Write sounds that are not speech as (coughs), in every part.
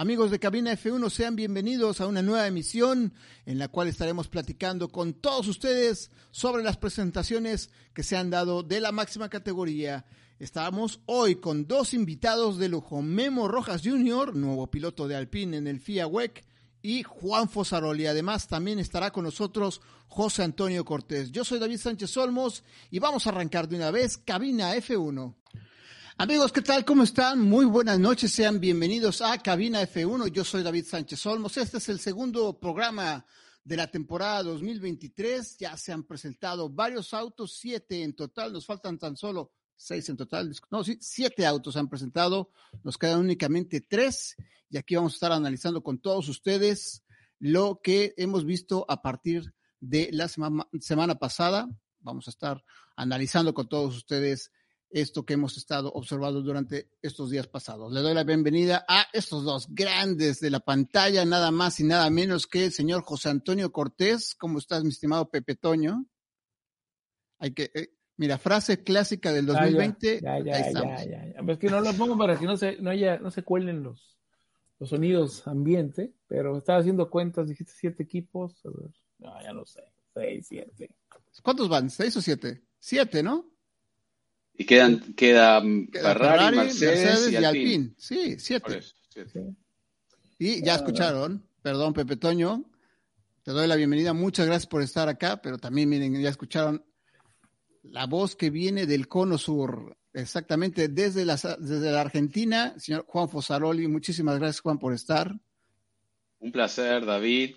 Amigos de Cabina F1, sean bienvenidos a una nueva emisión en la cual estaremos platicando con todos ustedes sobre las presentaciones que se han dado de la máxima categoría. Estamos hoy con dos invitados de lujo, Memo Rojas Jr., nuevo piloto de Alpine en el FIA WEC, y Juan Fosaroli. Además, también estará con nosotros José Antonio Cortés. Yo soy David Sánchez Olmos y vamos a arrancar de una vez Cabina F1. Amigos, ¿qué tal? ¿Cómo están? Muy buenas noches, sean bienvenidos a Cabina F1. Yo soy David Sánchez Olmos. Este es el segundo programa de la temporada 2023. Ya se han presentado varios autos, siete en total. Nos faltan tan solo seis en total. No, sí, siete autos se han presentado. Nos quedan únicamente tres. Y aquí vamos a estar analizando con todos ustedes lo que hemos visto a partir de la semana, semana pasada. Vamos a estar analizando con todos ustedes esto que hemos estado observando durante estos días pasados. Le doy la bienvenida a estos dos grandes de la pantalla, nada más y nada menos que el señor José Antonio Cortés. ¿Cómo estás, mi estimado Pepe Toño? Hay que, eh, mira, frase clásica del 2020. Ya, ya, ya, ya. Pues que no lo pongo para que no se, no haya, no se cuelen los, los sonidos ambiente, pero estaba haciendo cuentas, dijiste siete equipos. No, ya no sé, seis, siete. ¿Cuántos van? ¿Seis o siete? Siete, ¿no? Y quedan, queda Ferrari, Mercedes, y, Alpine. Sí, siete. Y ya escucharon, perdón Pepe Toño, te doy la bienvenida, muchas gracias por estar acá, pero también miren, ya escucharon la voz que viene del cono sur, exactamente desde la, desde la Argentina, señor Juan Fosaroli, muchísimas gracias Juan por estar. Un placer, David,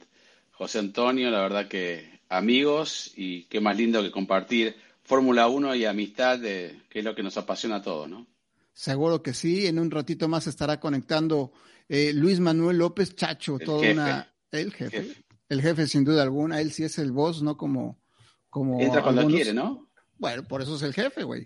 José Antonio, la verdad que amigos y qué más lindo que compartir Fórmula 1 y amistad, que es lo que nos apasiona a todos, ¿no? Seguro que sí. En un ratito más estará conectando eh, Luis Manuel López Chacho, el toda una. El jefe, El jefe, sin duda alguna. Él sí es el boss, ¿no? Como. como Entra cuando quiere, ¿no? Bueno, por eso es el jefe, güey.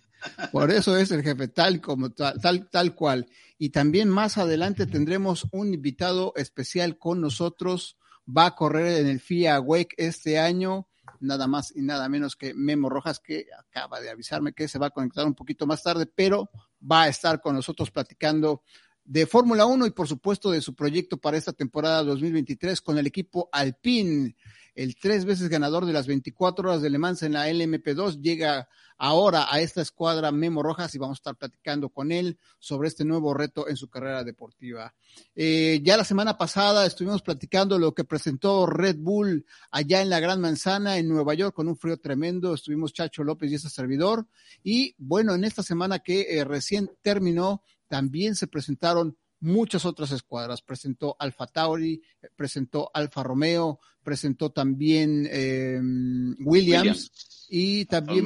Por eso es el jefe, tal como tal, tal, tal cual. Y también más adelante tendremos un invitado especial con nosotros. Va a correr en el FIA Wake este año nada más y nada menos que Memo Rojas, que acaba de avisarme que se va a conectar un poquito más tarde, pero va a estar con nosotros platicando de Fórmula 1 y por supuesto de su proyecto para esta temporada 2023 con el equipo Alpine. El tres veces ganador de las 24 horas de Le Mans en la LMP2 llega ahora a esta escuadra Memo Rojas y vamos a estar platicando con él sobre este nuevo reto en su carrera deportiva. Eh, ya la semana pasada estuvimos platicando lo que presentó Red Bull allá en la Gran Manzana en Nueva York con un frío tremendo. Estuvimos Chacho López y ese servidor. Y bueno, en esta semana que eh, recién terminó, también se presentaron muchas otras escuadras. Presentó Alfa Tauri, presentó Alfa Romeo, presentó también em, Williams, y también...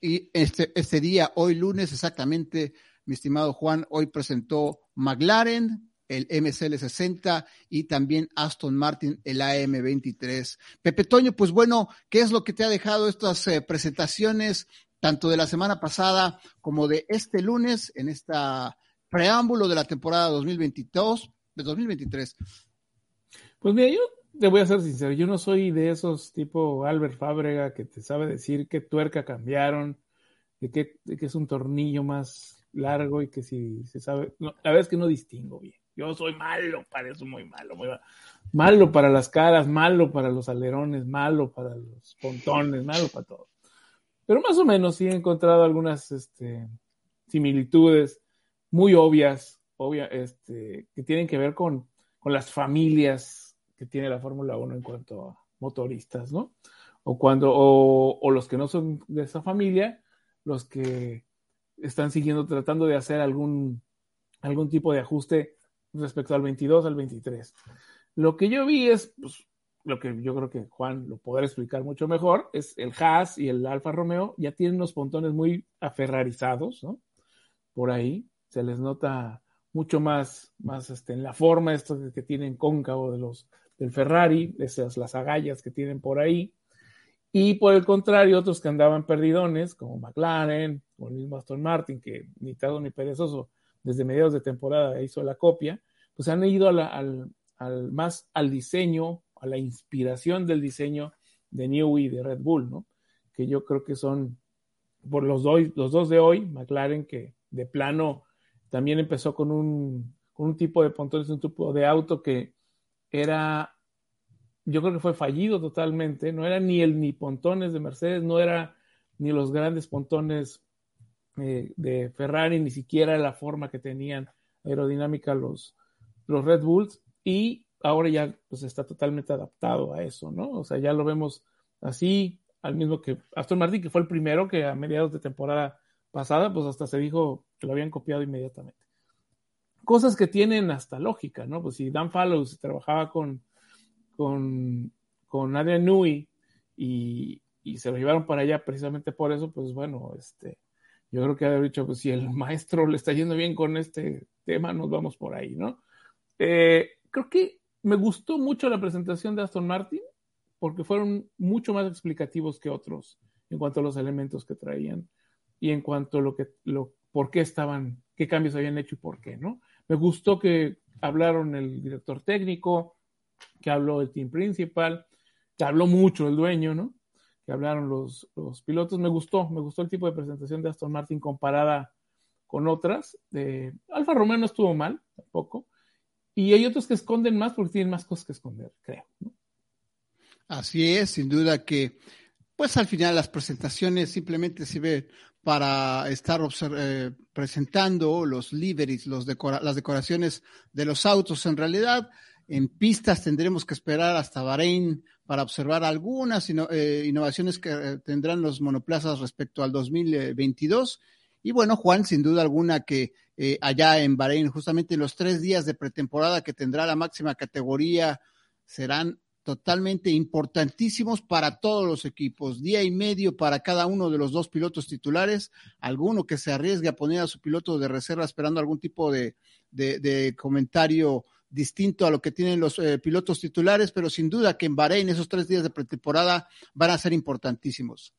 y, y este, este día, hoy lunes exactamente, mi estimado Juan, hoy presentó McLaren, el MCL60 y también Aston Martin, el AM23. Pepe Toño, pues bueno, ¿qué es lo que te ha dejado estas eh, presentaciones, tanto de la semana pasada como de este lunes, en esta preámbulo de la temporada 2022, de 2023? Pues mira, yo te voy a ser sincero, yo no soy de esos tipo Albert Fábrega que te sabe decir qué tuerca cambiaron, de qué, es un tornillo más largo y que si se sabe, la verdad es que no distingo bien. Yo soy malo para eso, muy malo, muy malo. Malo para las caras, malo para los alerones, malo para los pontones, malo para todo. Pero más o menos sí he encontrado algunas este, similitudes muy obvias, obvia, este, que tienen que ver con, con las familias que tiene la Fórmula 1 en cuanto a motoristas, ¿no? O cuando, o, o, los que no son de esa familia, los que están siguiendo, tratando de hacer algún, algún tipo de ajuste respecto al 22 al 23. Lo que yo vi es, pues, lo que yo creo que Juan lo podrá explicar mucho mejor, es el Haas y el Alfa Romeo ya tienen unos pontones muy aferrarizados, ¿no? Por ahí, se les nota mucho más, más este, en la forma esto que tienen cóncavo de los, del Ferrari, esas las agallas que tienen por ahí. Y por el contrario, otros que andaban perdidones, como McLaren o el mismo Aston Martin, que ni tardo ni perezoso desde mediados de temporada hizo la copia, pues han ido al, al, más al diseño, a la inspiración del diseño de Newey y de Red Bull, ¿no? Que yo creo que son por los, los dos de hoy, McLaren, que de plano también empezó con un, con un tipo de pontones, un tipo de auto que era, yo creo que fue fallido totalmente, no era ni el ni pontones de Mercedes, no era ni los grandes pontones eh, de Ferrari, ni siquiera la forma que tenían aerodinámica los, los Red Bulls, y ahora ya pues está totalmente adaptado a eso, ¿no? O sea, ya lo vemos así, al mismo que Aston Martin, que fue el primero que a mediados de temporada pasada, pues hasta se dijo lo habían copiado inmediatamente. Cosas que tienen hasta lógica, ¿no? Pues si Dan Fallows trabajaba con, con, con Adrian Newey y, y se lo llevaron para allá precisamente por eso, pues bueno, este, yo creo que haber dicho, pues si el maestro le está yendo bien con este tema, nos vamos por ahí, ¿no? Eh, creo que me gustó mucho la presentación de Aston Martin porque fueron mucho más explicativos que otros en cuanto a los elementos que traían y en cuanto a lo que, lo, por qué estaban, qué cambios habían hecho y por qué, ¿no? Me gustó que hablaron el director técnico, que habló el team principal, que habló mucho el dueño, ¿no? Que hablaron los, los pilotos. Me gustó, me gustó el tipo de presentación de Aston Martin comparada con otras. Eh, Alfa Romeo no estuvo mal, tampoco. Y hay otros que esconden más porque tienen más cosas que esconder, creo. Así es, sin duda que, pues al final las presentaciones simplemente sirven para estar eh, presentando los liveries, los las decoraciones de los autos. En realidad, en pistas tendremos que esperar hasta Bahrein para observar algunas eh, innovaciones que eh, tendrán los monoplazas respecto al 2022. Y bueno, Juan, sin duda alguna que eh, allá en Bahrein. Justamente los tres días de pretemporada que tendrá la máxima categoría serán totalmente importantísimos para todos los equipos. Día y medio para cada uno de los dos pilotos titulares. Alguno que se arriesgue a poner a su piloto de reserva esperando algún tipo de, comentario distinto a lo que tienen los eh, pilotos titulares, pero sin duda que en Bahrein esos tres días de pretemporada van a ser importantísimos.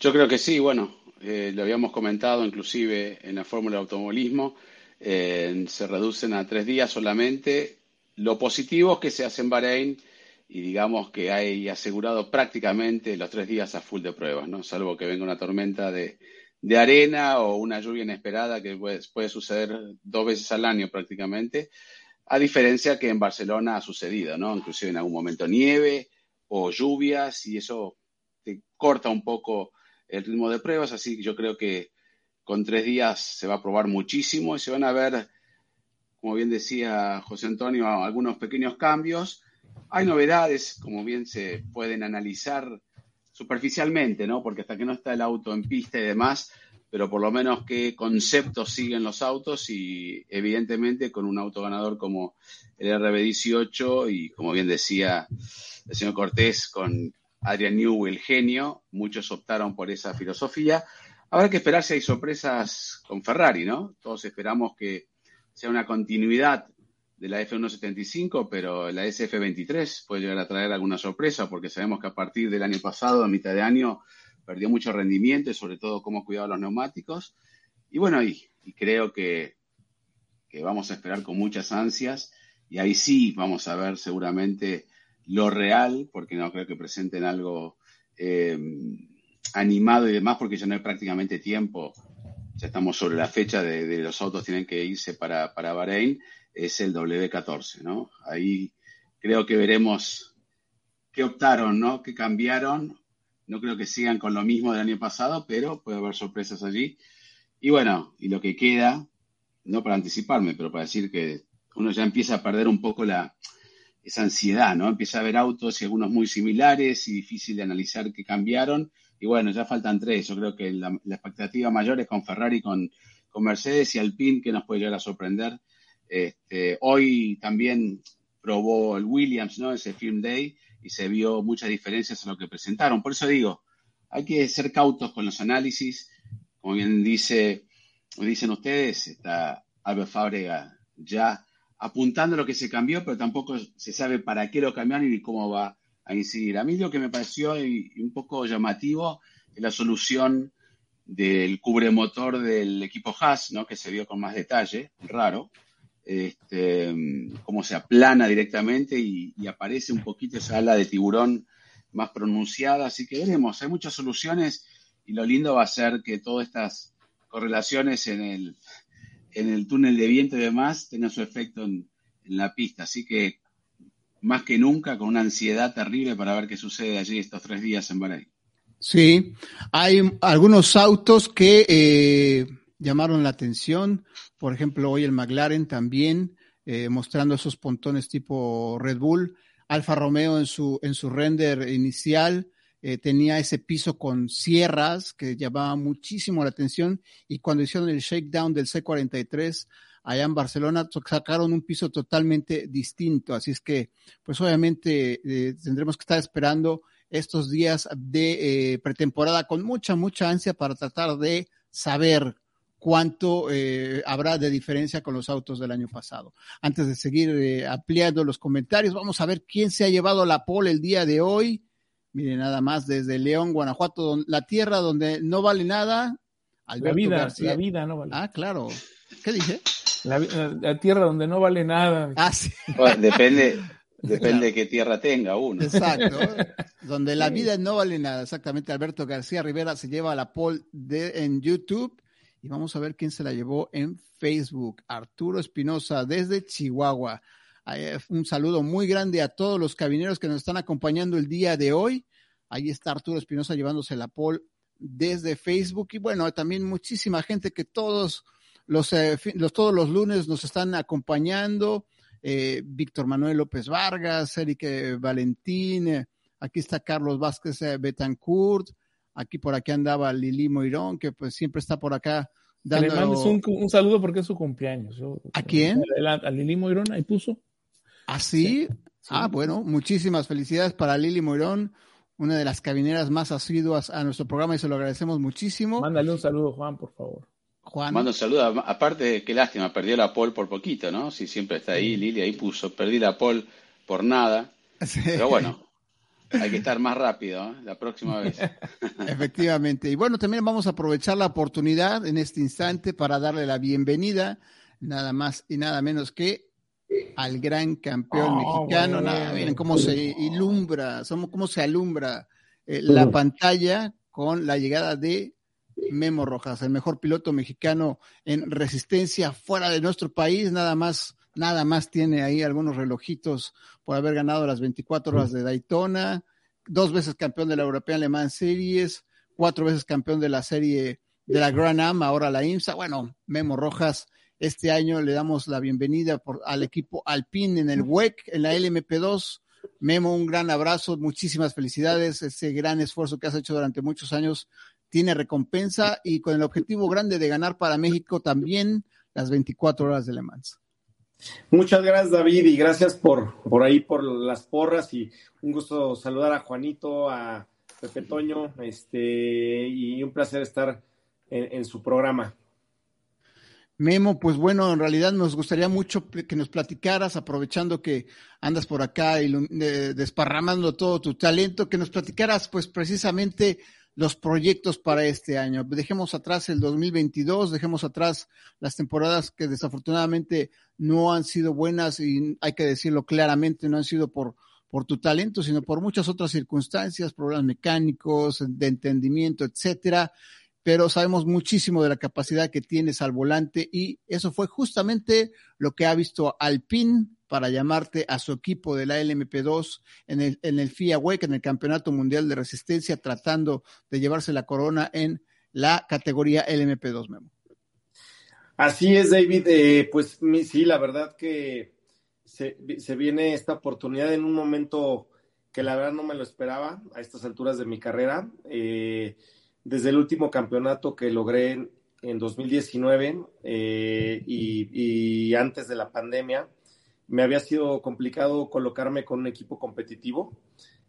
Yo creo que sí, bueno, eh, lo habíamos comentado inclusive en la fórmula de automovilismo, eh, se reducen a tres días solamente. Lo positivo es que se hace en Bahrein y digamos que hay asegurado prácticamente los tres días a full de pruebas, ¿no? Salvo que venga una tormenta de, arena o una lluvia inesperada que puede, puede, suceder dos veces al año prácticamente, a diferencia que en Barcelona ha sucedido, ¿no? Inclusive en algún momento nieve o lluvias y eso te corta un poco el ritmo de pruebas, así que yo creo que con tres días se va a probar muchísimo y se van a ver, como bien decía José Antonio, algunos pequeños cambios. Hay novedades, como bien se pueden analizar superficialmente, ¿no? Porque hasta que no está el auto en pista y demás, pero por lo menos qué conceptos siguen los autos y evidentemente con un auto ganador como el RB18 y como bien decía el señor Cortés, con Adrian New, el genio, muchos optaron por esa filosofía. Habrá que esperar si hay sorpresas con Ferrari, ¿no? Todos esperamos que sea una continuidad de la F175, pero la SF23 puede llegar a traer alguna sorpresa, porque sabemos que a partir del año pasado, a mitad de año, perdió mucho rendimiento y sobre todo cómo cuidar los neumáticos. Y bueno, y, y creo que, que vamos a esperar con muchas ansias y ahí sí vamos a ver seguramente lo real, porque no creo que presenten algo eh, animado y demás, porque ya no hay prácticamente tiempo. Ya estamos sobre la fecha de, los autos tienen que irse para, para Bahrein, es el W14, ¿no? Ahí creo que veremos qué optaron, ¿no? Qué cambiaron. No creo que sigan con lo mismo del año pasado, pero puede haber sorpresas allí. Y bueno, y lo que queda, no para anticiparme, pero para decir que uno ya empieza a perder un poco la, esa ansiedad, ¿no? Empieza a ver autos y algunos muy similares y difícil de analizar qué cambiaron. Y bueno, ya faltan tres. Yo creo que la, expectativa mayor es con Ferrari, con, con, Mercedes y Alpine, que nos puede llegar a sorprender. Este, hoy también probó el Williams, ¿no? Ese Film Day y se vio muchas diferencias en lo que presentaron. Por eso digo, hay que ser cautos con los análisis. Como bien dice, dicen ustedes, está Albert Fábrega ya apuntando lo que se cambió, pero tampoco se sabe para qué lo cambiaron ni cómo va a incidir. A mí lo que me pareció un poco llamativo es la solución del cubremotor del equipo Haas, ¿no? que se vio con más detalle, raro, este, cómo se aplana directamente y, aparece un poquito esa ala de tiburón más pronunciada, así que veremos, hay muchas soluciones y lo lindo va a ser que todas estas correlaciones en el, en el túnel de viento y demás tenga su efecto en, la pista. Así que más que nunca con una ansiedad terrible para ver qué sucede allí estos tres días en Bahrein. Sí, hay algunos autos que eh, llamaron la atención. Por ejemplo, hoy el McLaren también eh, mostrando esos pontones tipo Red Bull. Alfa Romeo en su, en su render inicial eh, tenía ese piso con sierras que llamaba muchísimo la atención y cuando hicieron el shakedown del C43 allá en Barcelona sacaron un piso totalmente distinto. Así es que, pues obviamente eh, tendremos que estar esperando estos días de eh, pretemporada con mucha, mucha ansia para tratar de saber cuánto eh, habrá de diferencia con los autos del año pasado. Antes de seguir eh, ampliando los comentarios, vamos a ver quién se ha llevado la pole el día de hoy. Miren, nada más desde León, Guanajuato, la tierra donde no vale nada. la vida, la vida no vale. Ah, claro. ¿Qué dije? La, tierra donde no vale nada. Ah, sí. depende, (laughs) Depende de qué tierra tenga uno. Exacto. (laughs) Donde la vida no vale nada. Exactamente. Alberto García Rivera se lleva la pole de, en YouTube y vamos a ver quién se la llevó en Facebook. Arturo Espinosa desde Chihuahua. Un saludo muy grande a todos los cabineros que nos están acompañando el día de hoy. Ahí está Arturo Espinosa llevándose la pole desde Facebook y bueno, también muchísima gente que todos los, eh, los todos los lunes nos están acompañando eh, Víctor Manuel López Vargas, Eric Valentín, eh, aquí está Carlos Vázquez eh, Betancourt, aquí por aquí andaba Lili Moirón, que pues siempre está por acá dando... Le mandes un, saludo porque es su cumpleaños. ¿A quién? A, Lili Moirón, ahí puso. ¿Ah, sí? Ah, bueno, muchísimas felicidades para Lili Moirón, una de las cabineras más asiduas a nuestro programa y se lo agradecemos muchísimo. Mándale un saludo, Juan, por favor. Juan. Mando saludos. Aparte, qué lástima, perdió la pole por poquito, ¿no? Si siempre está ahí, Lili ahí puso, perdí la pole por nada. Pero bueno, hay que estar más rápido ¿eh? la próxima vez. (laughs) Efectivamente. Y bueno, también vamos a aprovechar la oportunidad en este instante para darle la bienvenida, nada más y nada menos que al gran campeón oh, mexicano. miren cómo se ilumbra, cómo se alumbra eh, la pantalla con la llegada de Memo Rojas, el mejor piloto mexicano en resistencia fuera de nuestro país, nada más, nada más tiene ahí algunos relojitos por haber ganado las 24 horas de Daytona, dos veces campeón de la European Le Mans Series, cuatro veces campeón de la serie de la Grand Am, ahora la IMSA. Bueno, Memo Rojas, este año le damos la bienvenida al equipo Alpine en el WEC, en la LMP2. Memo, un gran abrazo, muchísimas felicidades, ese gran esfuerzo que has hecho durante muchos años tiene recompensa y con el objetivo grande de ganar para México también las 24 horas de Le Mans. Muchas gracias David y gracias por, por ahí por las porras y un gusto saludar a Juanito, a Pepe Toño, este, y un placer estar en, su programa. Memo, pues bueno, en realidad nos gustaría mucho que nos platicaras, aprovechando que andas por acá y desparramando todo tu talento, que nos platicaras pues precisamente los proyectos para este año. Dejemos atrás el 2022, dejemos atrás las temporadas que desafortunadamente no han sido buenas y hay que decirlo claramente, no han sido por, por tu talento, sino por muchas otras circunstancias, problemas mecánicos, de entendimiento, etcétera. Pero sabemos muchísimo de la capacidad que tienes al volante y eso fue justamente lo que ha visto Alpine para llamarte a su equipo de la LMP2 en el, en el FIA WEC, en el Campeonato Mundial de Resistencia, tratando de llevarse la corona en la categoría LMP2, Memo. Así es, David. Eh, pues sí, la verdad que se, viene esta oportunidad en un momento que la verdad no me lo esperaba a estas alturas de mi carrera. Eh, desde el último campeonato que logré en, 2019 eh, y, antes de la pandemia, me había sido complicado colocarme con un equipo competitivo.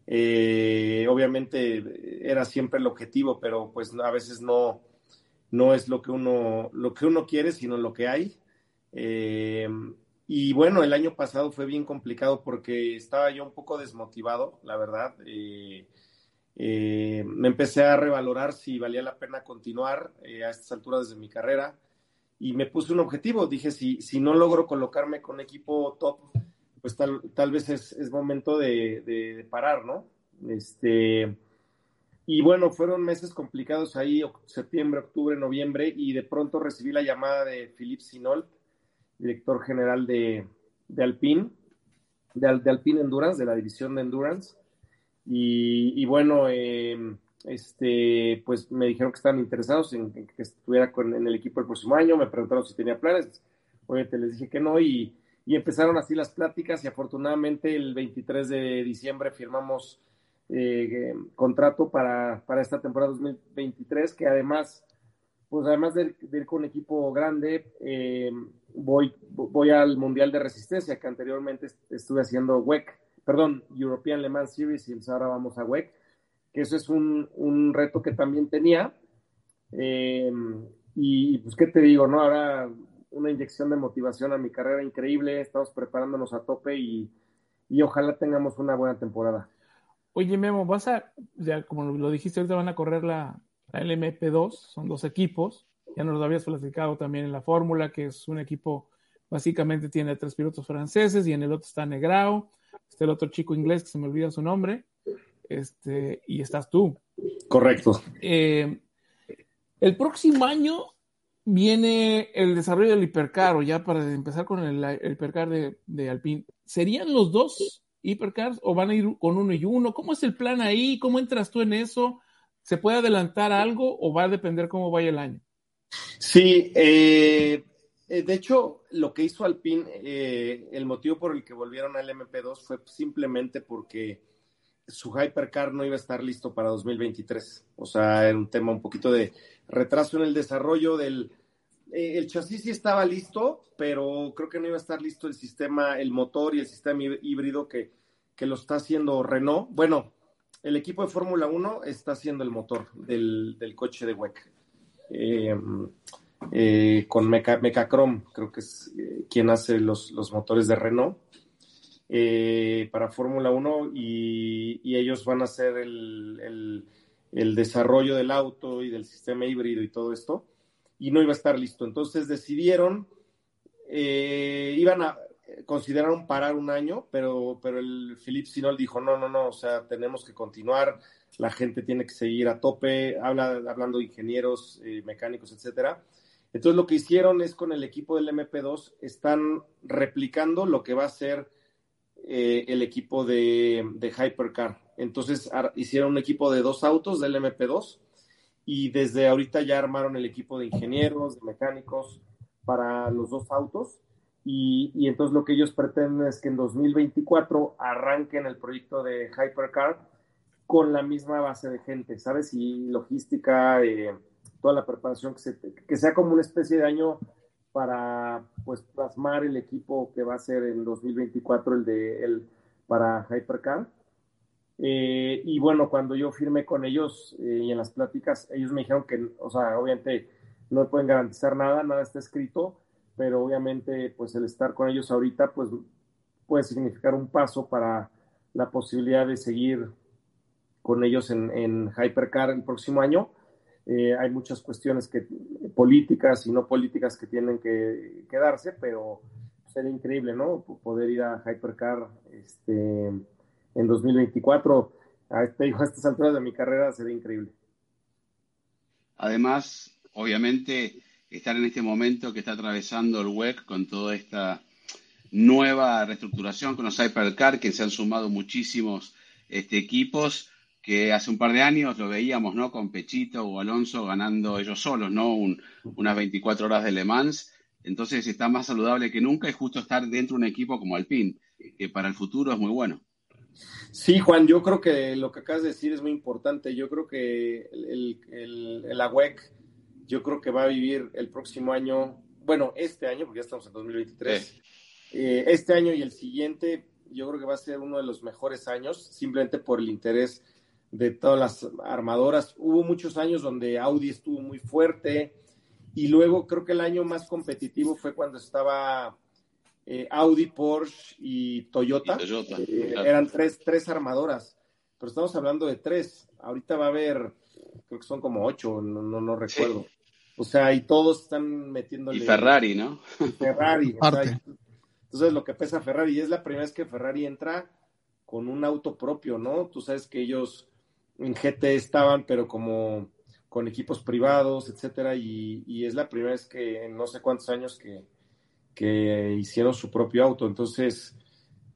Eh, obviamente era siempre el objetivo, pero pues a veces no, no es lo que uno, lo que uno quiere, sino lo que hay. Eh, y bueno, el año pasado fue bien complicado porque estaba yo un poco desmotivado, la verdad. Eh, me empecé a revalorar si valía la pena continuar a estas alturas de mi carrera y me puse un objetivo. Dije, si, si no logro colocarme con equipo top, pues tal, tal vez es, es momento de, de, parar, ¿no? Este, Y bueno, fueron meses complicados ahí, septiembre, octubre, noviembre, y de pronto recibí la llamada de Philippe Sinol, director general de, de Alpine, de, de, Alpine Endurance, de la división de Endurance. Y, bueno, em, este, pues me dijeron que estaban interesados en, que estuviera con, en el equipo el próximo año, me preguntaron si tenía planes, obviamente les dije que no, y, y empezaron así las pláticas, y afortunadamente el 23 de diciembre firmamos eh, contrato para, para, esta temporada 2023, que además, pues además de, ir con un equipo grande, eh, voy, voy al Mundial de Resistencia, que anteriormente estuve haciendo WEC, perdón, European Le Mans Series, y ahora vamos a WEC, que eso es un, un reto que también tenía. Eh, y pues, ¿qué te digo? no Ahora una inyección de motivación a mi carrera increíble, estamos preparándonos a tope y, y ojalá tengamos una buena temporada. Oye, Memo, vas a, ya como lo dijiste, ahorita van a correr la, LMP2, son dos equipos. Ya nos lo habías platicado también en la fórmula, que es un equipo, básicamente tiene tres pilotos franceses y en el otro está Negrao, está el otro chico inglés que se me olvida su nombre, este, y estás tú. Correcto. Eh, el próximo año viene el desarrollo del hipercar, o ya para empezar con el, hipercar de, de Alpine. ¿Serían los dos hipercars o van a ir con uno y uno? ¿Cómo es el plan ahí? ¿Cómo entras tú en eso? ¿Se puede adelantar algo o va a depender cómo vaya el año? Sí, eh, eh, de hecho, lo que hizo Alpine, eh, el motivo por el que volvieron al MP2 fue simplemente porque su hypercar no iba a estar listo para 2023. O sea, era un tema un poquito de retraso en el desarrollo del... el chasis sí estaba listo, pero creo que no iba a estar listo el sistema, el motor y el sistema híbrido que, que lo está haciendo Renault. Bueno, el equipo de Fórmula 1 está haciendo el motor del, del coche de WEC. Eh, eh, con Meca, Mecacrom, creo que es eh, quien hace los, los, motores de Renault para Fórmula 1 y, ellos van a hacer el, el, el, desarrollo del auto y del sistema híbrido y todo esto y no iba a estar listo. Entonces decidieron eh, iban a consideraron parar un año, pero, pero el Philip Sinol dijo, no, no, no, o sea, tenemos que continuar, la gente tiene que seguir a tope, habla, hablando de ingenieros, eh, mecánicos, etcétera. Entonces lo que hicieron es con el equipo del MP2, están replicando lo que va a ser eh, el equipo de, de Hypercar. Entonces hicieron un equipo de dos autos del MP2 y desde ahorita ya armaron el equipo de ingenieros, de mecánicos, para los dos autos. Y, y, entonces lo que ellos pretenden es que en 2024 arranquen el proyecto de Hypercar con la misma base de gente, ¿sabes? Y logística, eh, toda la preparación, que, se, que sea como una especie de año para pues plasmar el equipo que va a ser en 2024 el de el para Hypercar. Eh, y bueno, cuando yo firmé con ellos eh, y en las pláticas, ellos me dijeron que, o sea, obviamente no pueden garantizar nada, nada está escrito, pero obviamente pues el estar con ellos ahorita pues puede significar un paso para la posibilidad de seguir con ellos en, en Hypercar el próximo año. Eh, hay muchas cuestiones que, políticas y no políticas que tienen que, quedarse, pero sería increíble, ¿no? Poder ir a Hypercar este, en 2024. A, este, (laughs) a estas alturas de mi carrera sería increíble. Además, obviamente estar en este momento que está atravesando el WEC con toda esta nueva reestructuración con los Hypercar, que se han sumado muchísimos este, equipos que hace un par de años lo veíamos, ¿no? Con Pechito o Alonso ganando ellos solos, ¿no? unas 24 horas de Le Mans. Entonces está más saludable que nunca y justo estar dentro de un equipo como Alpine, que para el futuro es muy bueno. Sí, Juan, yo creo que lo que acabas de decir es muy importante. Yo creo que el, el, el AWEC yo creo que va a vivir el próximo año, bueno, este año, porque ya estamos en 2023, eh, este año y el siguiente, yo creo que va a ser uno de los mejores años, simplemente por el interés de todas las armadoras. Hubo muchos años donde Audi estuvo muy fuerte y luego creo que el año más competitivo fue cuando estaba eh, Audi, Porsche y Toyota. Eh, eran tres, tres armadoras, pero estamos hablando de tres. Ahorita va a haber, creo que son como ocho, no, no, recuerdo. O sea, y todos están metiéndole. Y Ferrari, ¿no? (laughs) Ferrari. entonces, lo que pesa Ferrari, y es la primera vez que Ferrari entra con un auto propio, ¿no? Tú sabes que ellos en GT estaban, pero como con equipos privados, etcétera, y, es la primera vez que en no sé cuántos años que, que hicieron su propio auto. Entonces,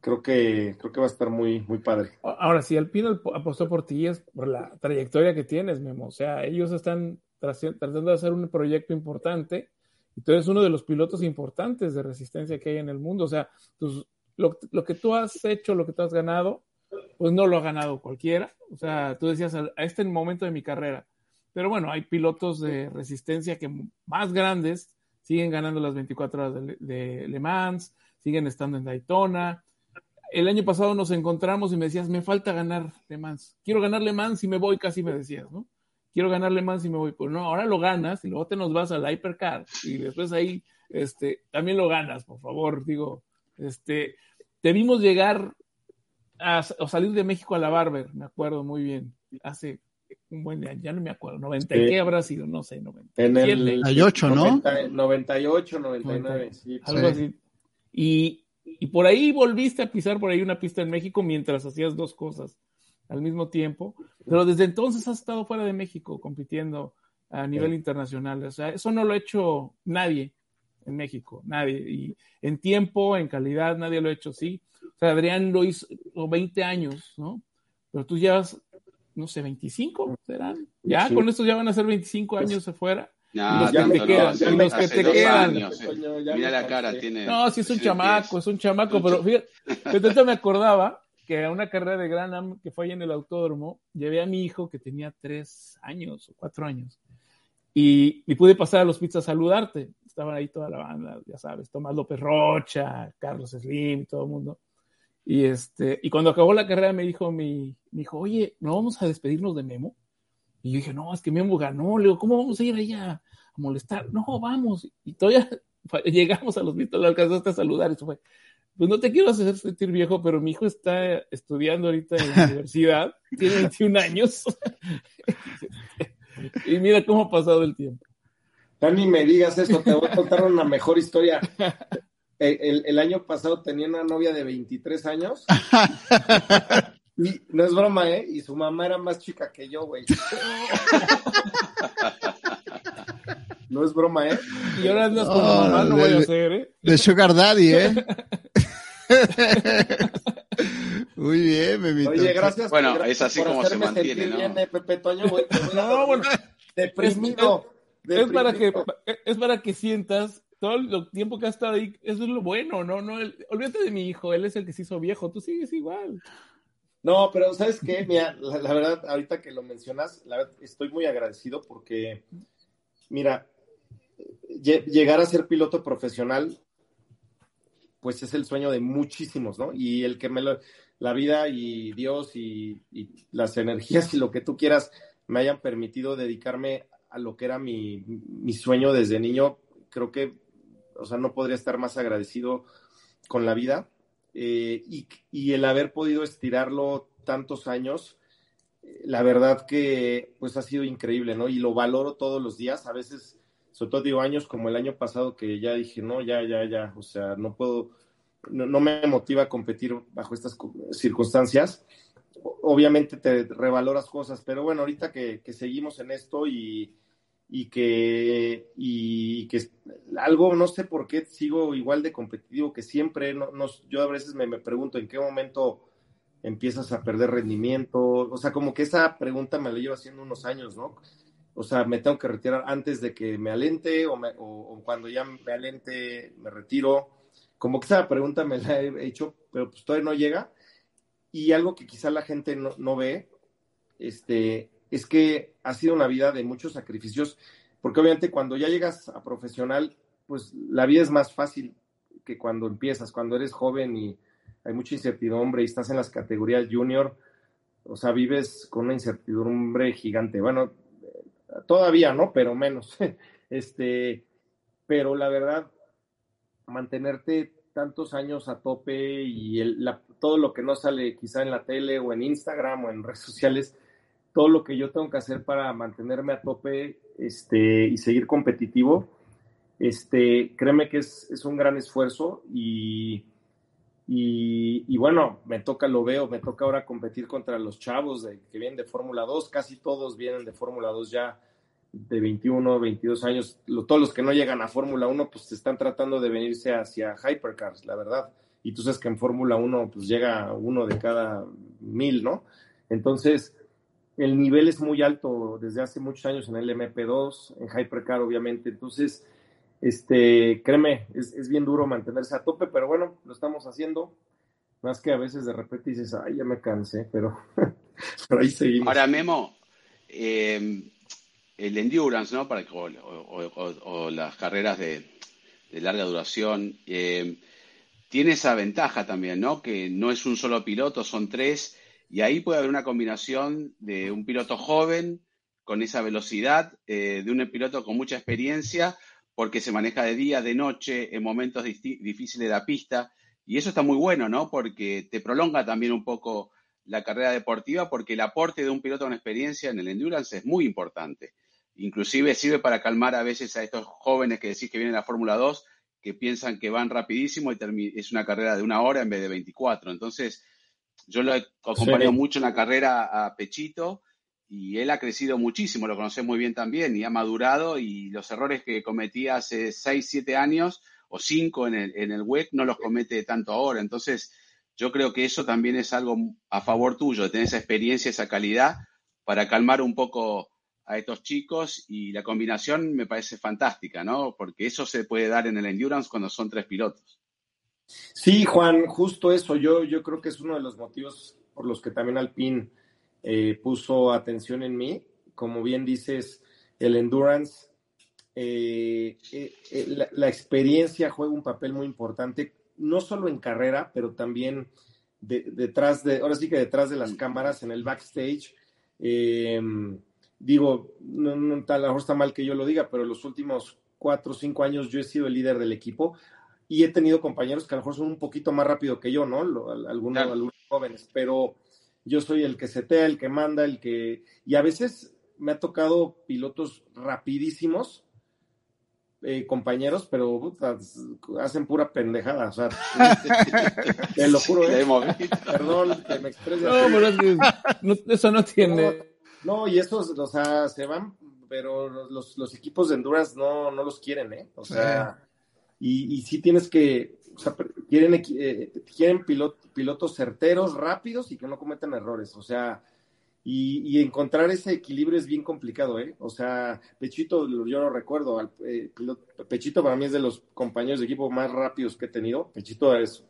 creo que, creo que va a estar muy, muy padre. Ahora, si Alpino apostó por ti es por la trayectoria que tienes, Memo. O sea, ellos están tratando de hacer un proyecto importante y tú eres uno de los pilotos importantes de resistencia que hay en el mundo. O sea, lo, lo, que tú has hecho, lo que tú has ganado, pues no lo ha ganado cualquiera. O sea, tú decías, a este momento de mi carrera. Pero bueno, hay pilotos de resistencia que más grandes siguen ganando las 24 horas de, Le Mans, siguen estando en Daytona, el año pasado nos encontramos y me decías, me falta ganar Le Mans. Quiero ganar Le Mans y me voy, casi me decías, ¿no? Quiero ganar Le Mans y me voy. Pues no, ahora lo ganas y luego te nos vas al Hypercar y después ahí este, también lo ganas, por favor. Digo, este, te vimos llegar a, o salir de México a la Barber, me acuerdo muy bien, hace un buen año, ya no me acuerdo, 90, ¿qué habrá sido? No sé, 90. En el 98, ¿no? 98, 99, sí. Algo así. Y, y por ahí volviste a pisar por ahí una pista en México mientras hacías dos cosas al mismo tiempo. Pero desde entonces has estado fuera de México compitiendo a nivel internacional. O sea, eso no lo ha hecho nadie en México, nadie. Y en tiempo, en calidad, nadie lo ha hecho así. O sea, Adrián lo hizo 20 años, ¿no? Pero tú llevas, no sé, 25, ¿serán? Ya, con esto ya van a ser 25 pues años afuera. No, los que te quedan, los que te quedan. Mira la cara, tiene. No, sí es un chamaco, es un chamaco, pero fíjate, (laughs) me acordaba que a una carrera de Granham que fue ahí en el autódromo, llevé a mi hijo que tenía tres años o cuatro años y, y pude pasar a los pizzas a saludarte. Estaban ahí toda la banda, ya sabes, Tomás López Rocha, Carlos Slim, todo el mundo. Y, este, y cuando acabó la carrera me dijo mi, hijo, oye, ¿no vamos a despedirnos de Memo? Y yo dije, no, es que Memo ganó. Le digo, ¿cómo vamos a ir allá a molestar? No, vamos. Y todavía (laughs) llegamos a los vistos, lo alcanzaste a saludar. Eso fue. Pues no te quiero hacer sentir viejo, pero mi hijo está estudiando ahorita en la (laughs) universidad, tiene 21 años. (laughs) y mira cómo ha pasado el tiempo. Dani, me digas esto, te voy a contar una mejor historia. El, el, año pasado tenía una novia de 23 años Y no es broma, ¿eh? Y su mamá era más chica que yo, güey. No es broma, ¿eh? Y ahora andas con oh, mamá, no voy a hacer, ¿eh? De Sugar Daddy, ¿eh? (laughs) Muy bien, Memito. Oye, gracias. Bueno, es así como se mantiene, ¿no? Bien, eh, Pepe Toño, güey. no, bueno. Deprimido. Es, para que, es para que sientas todo el tiempo que has estado ahí. Eso es lo bueno, ¿no? no olvídate de mi hijo, él es el que se hizo viejo. Tú sigues igual. No, pero ¿sabes qué? Mira, la, verdad, ahorita que lo mencionas, la verdad, estoy muy agradecido porque, mira, llegar a ser piloto profesional, pues es el sueño de muchísimos, ¿no? Y el que me lo, la vida y Dios y, las energías y lo que tú quieras me hayan permitido dedicarme a lo que era mi, mi sueño desde niño, creo que, o sea, no podría estar más agradecido con la vida eh, y, el haber podido estirarlo tantos años, eh, la verdad que pues ha sido increíble, ¿no? Y lo valoro todos los días, a veces, sobre todo digo años como el año pasado que ya dije, no, ya, ya, ya, o sea, no puedo, no, me motiva a competir bajo estas circunstancias. Obviamente te revaloras cosas, pero bueno, ahorita que seguimos en esto y, y que, y que algo, no sé por qué sigo igual de competitivo que siempre, no, yo a veces me, me, pregunto en qué momento empiezas a perder rendimiento, o sea, como que esa pregunta me la llevo haciendo unos años, ¿no? O sea, me tengo que retirar antes de que me alente o, o, cuando ya me alente me retiro. Como que esa pregunta me la he hecho, pero pues todavía no llega. Y algo que quizá la gente no, no ve, este, es que ha sido una vida de muchos sacrificios, porque obviamente cuando ya llegas a profesional, pues la vida es más fácil que cuando empiezas, cuando eres joven y hay mucha incertidumbre y estás en las categorías junior, o sea, vives con una incertidumbre gigante. Bueno, todavía no, pero menos. (laughs) este, pero la verdad, mantenerte tantos años a tope y todo lo que no sale quizá en la tele o en Instagram o en redes sociales, todo lo que yo tengo que hacer para mantenerme a tope este, y seguir competitivo, este, créeme que es, un gran esfuerzo y, Y, bueno, me toca, lo veo, me toca ahora competir contra los chavos que vienen de Fórmula 2, casi todos vienen de Fórmula 2 ya de 21, 22 años. todos los que no llegan a Fórmula 1, pues están tratando de venirse hacia Hypercars, la verdad. Y tú sabes que en Fórmula 1, pues llega uno de cada mil, ¿no? Entonces, el nivel es muy alto desde hace muchos años en el MP2, en Hypercar, obviamente. Entonces, este, créeme, es, bien duro mantenerse a tope, pero bueno, lo estamos haciendo. Más que a veces de repente dices, ay, ya me cansé, pero, (laughs) ahí seguimos. Ahora, Memo, eh, el endurance, ¿no? Para, o, las carreras de, larga duración, eh, tiene esa ventaja también, ¿no? Que no es un solo piloto, son tres, y ahí puede haber una combinación de un piloto joven con esa velocidad, eh, de un piloto con mucha experiencia porque se maneja de día, de noche, en momentos difíciles de la pista. Y eso está muy bueno, ¿no? Porque te prolonga también un poco la carrera deportiva, porque el aporte de un piloto con experiencia en el endurance es muy importante. Inclusive sirve para calmar a veces a estos jóvenes que decís que vienen a la Fórmula 2, que piensan que van rapidísimo y es una carrera de una hora en vez de 24. Entonces, yo lo he acompañado mucho en la carrera a Pechito y él ha crecido muchísimo, lo conoces muy bien también, y ha madurado y los errores que cometía hace 6, 7 años o 5 en el, en el WEC no los comete tanto ahora. Entonces, yo creo que eso también es algo a favor tuyo, de tener esa experiencia, esa calidad para calmar un poco a estos chicos y la combinación me parece fantástica, ¿no? Porque eso se puede dar en el endurance cuando son tres pilotos. Sí, Juan, justo eso. Yo, yo creo que es uno de los motivos por los que también Alpine eh, puso atención en mí. Como bien dices, el endurance, eh, eh, la, experiencia juega un papel muy importante, no solo en carrera, pero también detrás de, ahora sí que detrás de las cámaras, en el backstage. digo, no, no, a lo mejor está mal que yo lo diga, pero los últimos cuatro o cinco años yo he sido el líder del equipo y he tenido compañeros que a lo mejor son un poquito más rápido que yo, ¿no? algunos, algunos jóvenes, pero yo soy el que setea, el que manda, el que... Y a veces me ha tocado pilotos rapidísimos, eh, compañeros, pero hacen pura pendejada. O sea, (laughs) te lo juro. ¿eh? Perdón que me exprese. No, pero es que eso no tiene. No, y estos, o sea, se van, pero los, los equipos de Honduras no, no los quieren, ¿eh? O sea, y, y sí tienes que, o sea, quieren, eh, quieren pilotos certeros, rápidos y que no cometan errores. O sea, y, encontrar ese equilibrio es bien complicado, ¿eh? O sea, Pechito, yo lo recuerdo, eh, Pechito para mí es de los compañeros de equipo más rápidos que he tenido. Pechito es,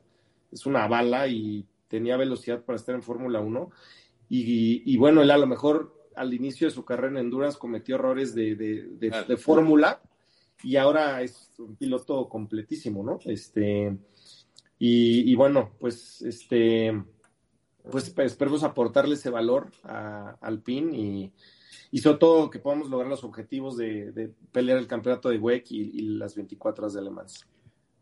es una bala y tenía velocidad para estar en Fórmula 1. Y, bueno, él a lo mejor al inicio de su carrera en Endurance cometió errores de, de fórmula y ahora es un piloto completísimo, ¿no? Este, y, bueno, pues este, pues, pues esperemos aportarle ese valor al PIN y, y sobre todo que podamos lograr los objetivos de, pelear el campeonato de WEC y, las 24 horas de alemán.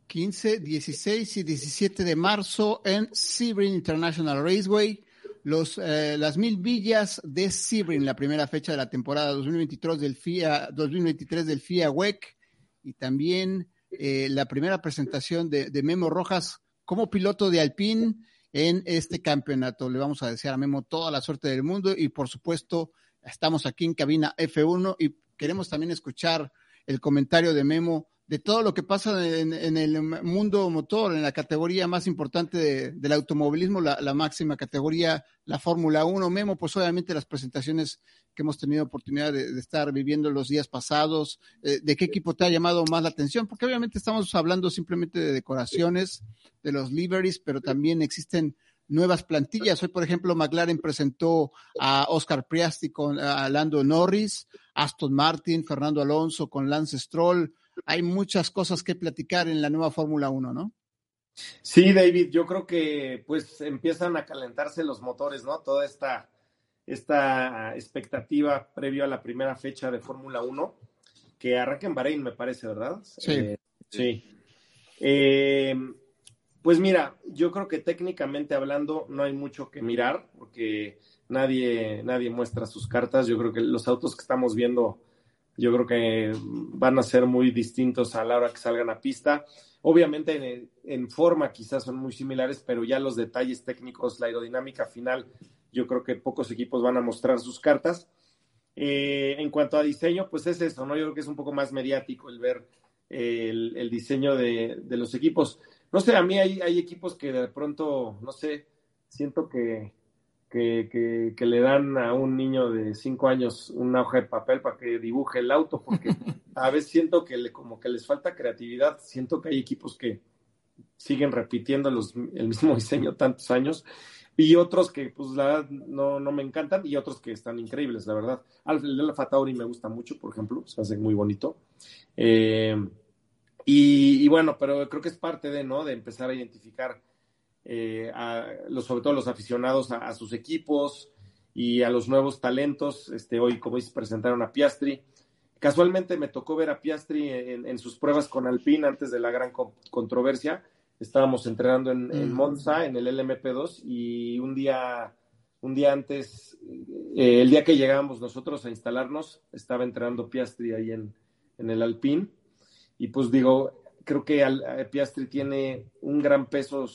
15, 16 y 17 de marzo en Sebring International Raceway. Los, eh, las mil villas de Sebring, la primera fecha de la temporada 2023 del FIA, 2023 del FIA WEC y también eh, la primera presentación de, Memo Rojas como piloto de Alpine en este campeonato. Le vamos a desear a Memo toda la suerte del mundo y por supuesto estamos aquí en cabina F1 y queremos también escuchar el comentario de Memo de todo lo que pasa en, el mundo motor, en la categoría más importante del automovilismo, la, máxima categoría, la Fórmula 1. Memo, pues obviamente las presentaciones que hemos tenido oportunidad de, estar viviendo los días pasados, eh, ¿de qué equipo te ha llamado más la atención? Porque obviamente estamos hablando simplemente de decoraciones, de los liveries, pero también existen nuevas plantillas. Hoy, por ejemplo, McLaren presentó a Oscar Priasti con a Lando Norris, Aston Martin, Fernando Alonso con Lance Stroll, hay muchas cosas que platicar en la nueva Fórmula 1, ¿no? Sí, David, yo creo que pues empiezan a calentarse los motores, ¿no? Toda esta, esta expectativa previo a la primera fecha de Fórmula 1, que arranca en Bahrein, me parece, ¿verdad? Sí. Eh, sí. Eh, pues mira, yo creo que técnicamente hablando no hay mucho que mirar, porque nadie, nadie muestra sus cartas. Yo creo que los autos que estamos viendo yo creo que van a ser muy distintos a la hora que salgan a pista. Obviamente en, forma quizás son muy similares, pero ya los detalles técnicos, la aerodinámica final, yo creo que pocos equipos van a mostrar sus cartas. Eh, en cuanto a diseño, pues es eso, ¿no? Yo creo que es un poco más mediático el ver eh, el, diseño de, los equipos. No sé, a mí hay, hay equipos que de pronto, no sé, siento que, que, le dan a un niño de cinco años una hoja de papel para que dibuje el auto, porque (laughs) a veces siento que le, como que les falta creatividad, siento que hay equipos que siguen repitiendo los, el mismo (laughs) diseño tantos años y otros que pues la verdad no, no me encantan y otros que están increíbles, la verdad. El de la Fatauri me gusta mucho, por ejemplo, se hace muy bonito. Eh, y, y, bueno, pero creo que es parte de, ¿no? De empezar a identificar eh, a los, sobre todo los aficionados a, sus equipos y a los nuevos talentos. Este, hoy, como dices, presentaron a Piastri. Casualmente me tocó ver a Piastri en, sus pruebas con Alpine antes de la gran controversia. Estábamos entrenando en, mm. Monza, en el LMP2, y un día, un día antes, eh, el día que llegamos nosotros a instalarnos, estaba entrenando Piastri ahí en, en el Alpine. Y pues digo, creo que Piastri tiene un gran peso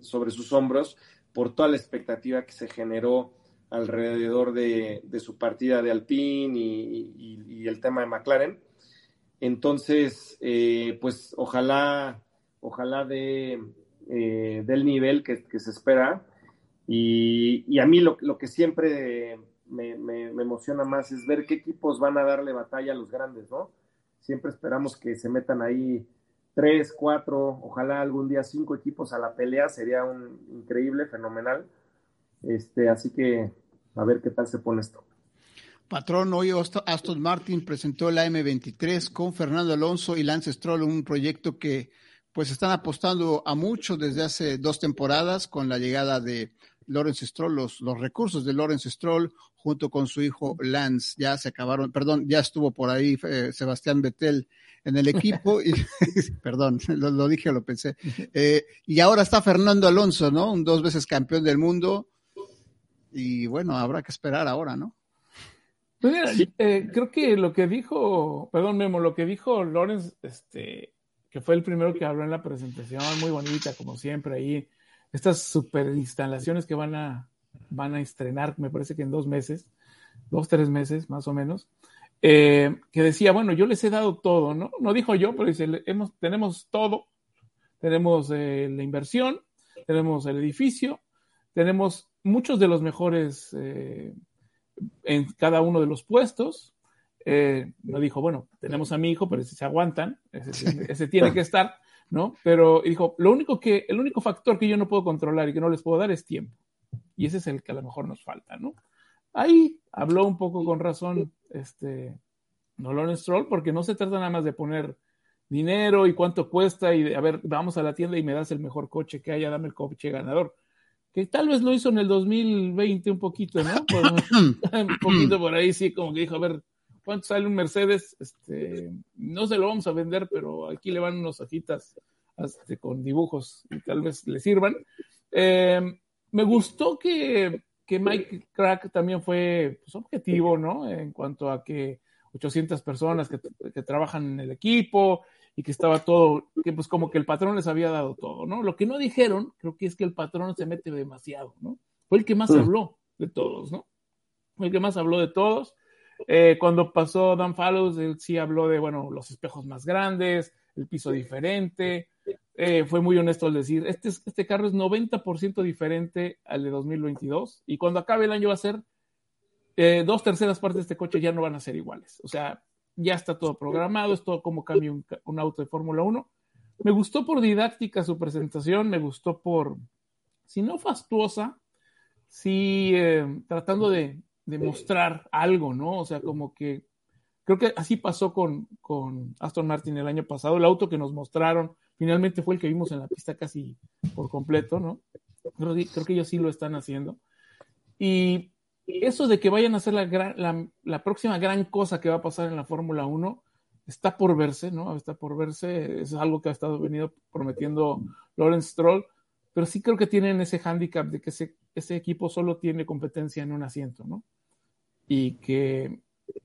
sobre sus hombros por toda la expectativa que se generó alrededor de, su partida de Alpine y, el tema de McLaren. Entonces, eh, pues ojalá, ojalá de, eh, del nivel que, se espera. Y, a mí lo, que siempre me, me, emociona más es ver qué equipos van a darle batalla a los grandes, ¿no? Siempre esperamos que se metan ahí tres, cuatro, ojalá algún día cinco equipos a la pelea, sería un increíble, fenomenal. Este, así que a ver qué tal se pone esto. Patrón, hoy Aston Martin presentó la M23 con Fernando Alonso y Lance Stroll, un proyecto que pues están apostando a mucho desde hace dos temporadas con la llegada de Lawrence Stroll, los, los recursos de Lawrence Stroll junto con su hijo Lance, ya se acabaron, perdón, ya estuvo por ahí eh, Sebastián Vettel en el equipo, y, (laughs) (laughs) perdón, lo, dije, lo pensé, eh, y ahora está Fernando Alonso, ¿no? Un dos veces campeón del mundo, y bueno, habrá que esperar ahora, ¿no? Pues eh, creo que lo que dijo, perdón Memo, lo que dijo Lorenz, este, que fue el primero que habló en la presentación, muy bonita, como siempre, ahí, estas super instalaciones que van a, van a estrenar, me parece que en dos meses, dos, tres meses más o menos. Eh, que decía, bueno, yo les he dado todo, ¿no? No dijo yo, pero dice, hemos, tenemos todo, tenemos eh, la inversión, tenemos el edificio, tenemos muchos de los mejores eh, en cada uno de los puestos. no dijo, bueno, tenemos a mi hijo, pero si se aguantan, ese, tiene que estar, ¿no? Pero dijo, lo único que, el único factor que yo no puedo controlar y que no les puedo dar es tiempo. Y ese es el que a lo mejor nos falta, ¿no? Ahí habló un poco con razón este Nolan Stroll, porque no se trata nada más de poner dinero y cuánto cuesta y de, a ver, vamos a la tienda y me das el mejor coche que haya, dame el coche ganador. Que tal vez lo hizo en el 2020 un poquito, ¿no? (coughs) un poquito por ahí, sí, como que dijo, a ver, ¿cuánto sale un Mercedes? Este, no se lo vamos a vender, pero aquí le van unos hojitas este, con dibujos y tal vez le sirvan. Eh, me gustó que que Mike Crack también fue pues, objetivo, ¿no? En cuanto a que 800 personas que, trabajan en el equipo y que estaba todo, que pues como que el patrón les había dado todo, ¿no? Lo que no dijeron, creo que es que el patrón se mete demasiado, ¿no? Fue el que más mm. habló de todos, ¿no? Fue el que más habló de todos. Eh, cuando pasó Dan Fallows, él sí habló de, bueno, los espejos más grandes, el piso diferente, eh, fue muy honesto al decir, este, este carro es 90% diferente al de 2022 y cuando acabe el año va a ser eh, dos terceras partes de este coche ya no van a ser iguales. O sea, ya está todo programado, es todo como cambia un, auto de Fórmula 1. Me gustó por didáctica su presentación, me gustó por, si no fastuosa, eh, tratando de, de, mostrar algo, ¿no? O sea, como que creo que así pasó con, con Aston Martin el año pasado, el auto que nos mostraron finalmente fue el que vimos en la pista casi por completo, ¿no? Creo, que ellos sí lo están haciendo. Y eso de que vayan a hacer la, la, próxima gran cosa que va a pasar en la Fórmula 1 está por verse, ¿no? Está por verse, es algo que ha estado venido prometiendo Lawrence Stroll, pero sí creo que tienen ese hándicap de que ese, ese, equipo solo tiene competencia en un asiento, ¿no? Y que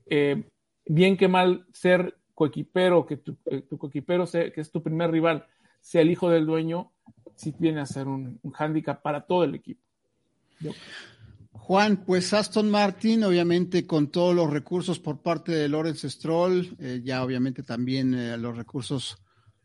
eh, bien que mal ser coequipero, que tu, coequipero que es tu primer rival, sea el hijo del dueño, sí viene a ser un, un hándicap para todo el equipo. Juan, pues Aston Martin, obviamente con todos los recursos por parte de Lawrence Stroll, eh, ya obviamente también eh, los recursos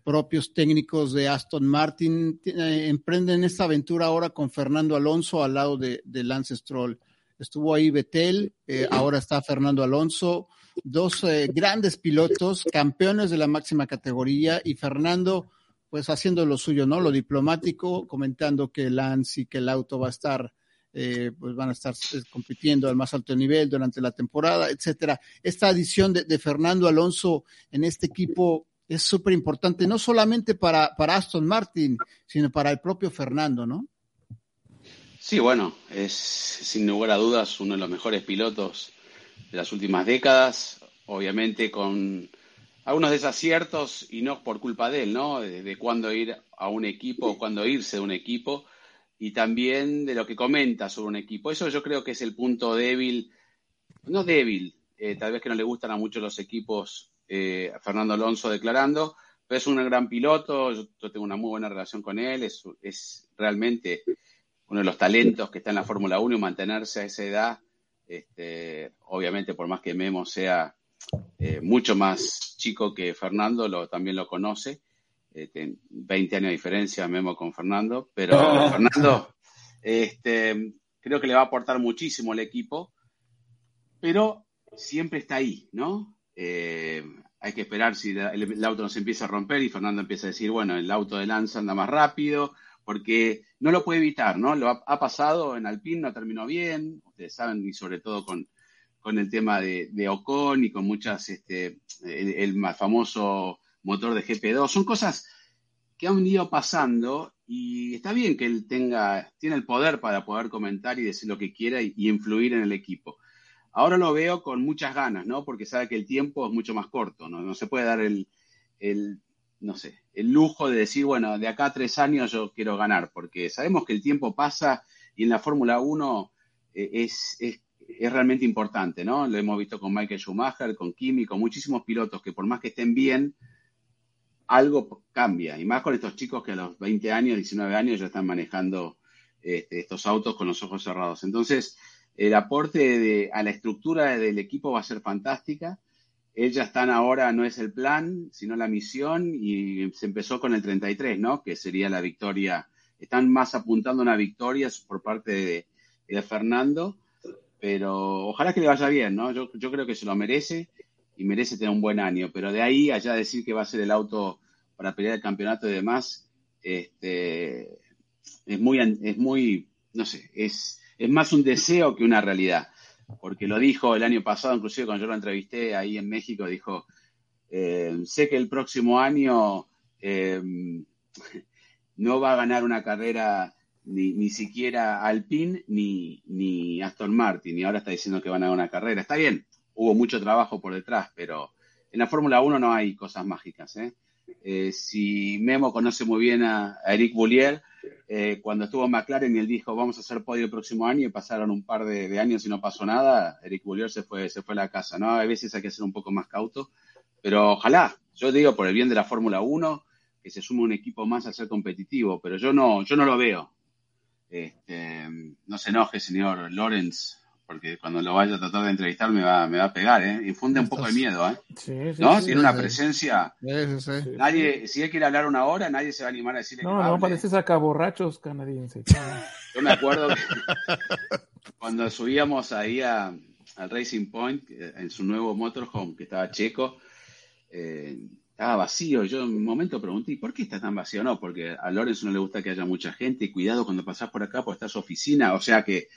propios técnicos de Aston Martin, eh, emprenden esta aventura ahora con Fernando Alonso al lado de, de Lance Stroll. Estuvo ahí Betel, ahora está Fernando Alonso, dos grandes pilotos, campeones de la máxima categoría y Fernando pues haciendo lo suyo, ¿no? Lo diplomático, comentando que Lance y que el auto va a estar eh, pues van a estar eh, compitiendo al más alto nivel durante la temporada, etcétera. Esta adición de, Fernando Alonso en este equipo es súper importante, no solamente para, para Aston Martin, sino para el propio Fernando, ¿no? Sí, bueno, es sin lugar a dudas uno de los mejores pilotos de las últimas décadas, obviamente con algunos desaciertos y no por culpa de él, ¿no? De, de cuándo ir a un equipo o cuándo irse de un equipo y también de lo que comenta sobre un equipo. Eso yo creo que es el punto débil, no débil, eh, tal vez que no le gustan a muchos los equipos eh, Fernando Alonso declarando, pero es un gran piloto, yo, tengo una muy buena relación con él, es, es, realmente uno de los talentos que está en la Fórmula 1 y mantenerse a esa edad, este, obviamente por más que Memo sea eh, mucho más chico que Fernando, lo, también lo conoce 20 años de diferencia, Memo con Fernando, pero (laughs) Fernando este, creo que le va a aportar muchísimo al equipo, pero siempre está ahí, ¿no? Eh, hay que esperar si el, auto no se empieza a romper y Fernando empieza a decir, bueno, el auto de Lanza anda más rápido, porque no lo puede evitar, ¿no? Lo ha, pasado en Alpine, no terminó bien, ustedes saben, y sobre todo con, con el tema de, de, Ocon y con muchas, este, el más famoso motor de GP2. Son cosas que han ido pasando y está bien que él tenga, tiene el poder para poder comentar y decir lo que quiera y, influir en el equipo. Ahora lo veo con muchas ganas, ¿no? Porque sabe que el tiempo es mucho más corto, ¿no? No se puede dar el, el no sé, el lujo de decir, bueno, de acá a tres años yo quiero ganar, porque sabemos que el tiempo pasa y en la Fórmula 1 eh, es, es, es, realmente importante, ¿no? Lo hemos visto con Michael Schumacher, con Kimi, con muchísimos pilotos que por más que estén bien, algo cambia. Y más con estos chicos que a los 20 años, 19 años ya están manejando este, estos autos con los ojos cerrados. Entonces, el aporte de, a la estructura del equipo va a ser fantástica. Ellas están ahora, no es el plan, sino la misión, y se empezó con el 33, ¿no? Que sería la victoria. Están más apuntando a una victoria por parte de, de Fernando, pero ojalá que le vaya bien, ¿no? Yo, yo creo que se lo merece y merece tener un buen año, pero de ahí allá decir que va a ser el auto para pelear el campeonato y demás, este, es muy, es muy, no sé, es, es más un deseo que una realidad, porque lo dijo el año pasado, inclusive cuando yo lo entrevisté ahí en México, dijo, eh, sé que el próximo año eh, (laughs) no va a ganar una carrera ni, ni siquiera Alpine ni, ni Aston Martin, y ahora está diciendo que van a ganar una carrera. Está bien, hubo mucho trabajo por detrás, pero en la Fórmula 1 no hay cosas mágicas. ¿eh? Eh, si Memo conoce muy bien a, Eric Boulier, eh, cuando estuvo en McLaren y él dijo vamos a hacer podio el próximo año y pasaron un par de, años y no pasó nada, Eric Boulier se fue, se fue a la casa. ¿no? A veces hay que ser un poco más cauto, pero ojalá, yo digo por el bien de la Fórmula 1, que se sume un equipo más a ser competitivo, pero yo no, yo no lo veo. Este, no se enoje, señor Lawrence, porque cuando lo vaya a tratar de entrevistar me va, me va a pegar, ¿eh? Infunde un poco de miedo, ¿eh? Sí, sí, ¿No? Tiene una presencia. Nadie, si él quiere hablar una hora, nadie se va a animar a decirle no, que No, no, parece sacaborrachos canadienses. Yo me acuerdo que (laughs) cuando subíamos ahí a, al Racing Point, eh, en su nuevo motorhome, que estaba checo, eh, estaba vacío. Yo en un momento pregunté, ¿por qué está tan vacío? No, porque a Lorenzo no le gusta que haya mucha gente. Cuidado cuando pasás por acá, pues está su oficina. O sea que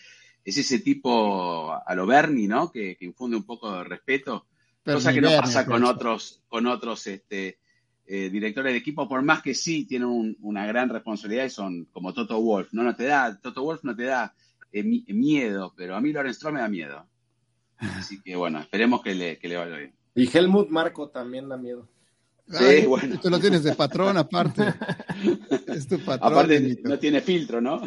es ese tipo a lo Bernie, ¿no? Que, infunde un poco de respeto, cosa que no pasa con otros, con otros este, eh, directores de equipo, por más que sí tienen una gran responsabilidad y son como Toto Wolf, ¿no? No te da, Toto Wolf no te da eh, miedo, pero a mí Lorenz Stroll me da miedo. (laughs) Así que bueno, esperemos que le, que le vaya bien. Y Helmut Marco también da miedo. Sí, bueno. Tú lo tienes de patrón aparte. (laughs) es tu patrón. Aparte, no tiene filtro, ¿no?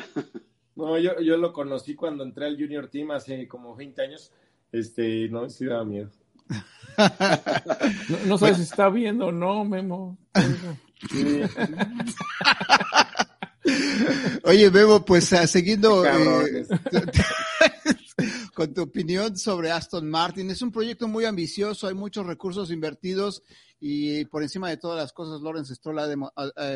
No, yo, yo lo conocí cuando entré al Junior Team hace como 20 años. Este, no, sí daba miedo. (laughs) no, sabes si está viendo o no, Memo. (laughs) Oye, Memo, pues uh, siguiendo eh, (laughs) con tu opinión sobre Aston Martin, es un proyecto muy ambicioso, hay muchos recursos invertidos y por encima de todas las cosas, Lawrence Stroll ha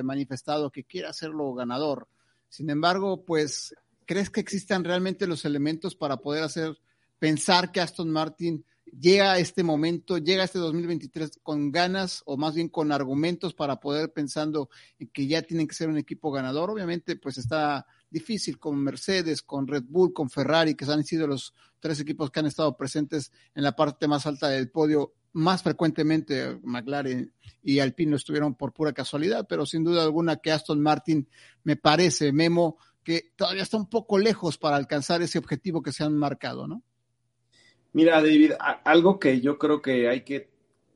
manifestado que quiere hacerlo ganador. Sin embargo, pues, ¿crees que existan realmente los elementos para poder hacer pensar que Aston Martin llega a este momento, llega a este 2023 con ganas o más bien con argumentos para poder pensando en que ya tienen que ser un equipo ganador. Obviamente, pues está difícil con Mercedes, con Red Bull, con Ferrari, que han sido los tres equipos que han estado presentes en la parte más alta del podio. Más frecuentemente McLaren y Alpine estuvieron por pura casualidad, pero sin duda alguna que Aston Martin me parece, Memo, que todavía está un poco lejos para alcanzar ese objetivo que se han marcado, ¿no? Mira, David, algo que yo creo que hay que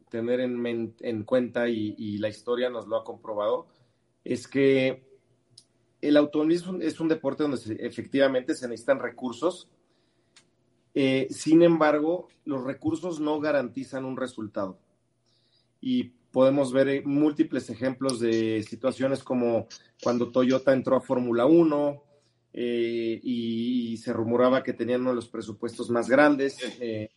tener en, cuenta y, la historia nos lo ha comprobado, es que el automovilismo es un deporte donde efectivamente se necesitan recursos. Eh, sin embargo, los recursos no garantizan un resultado. Y podemos ver eh, múltiples ejemplos de situaciones como cuando Toyota entró a Fórmula 1, eh, y, se rumoraba que tenían uno de los presupuestos más grandes. Eh,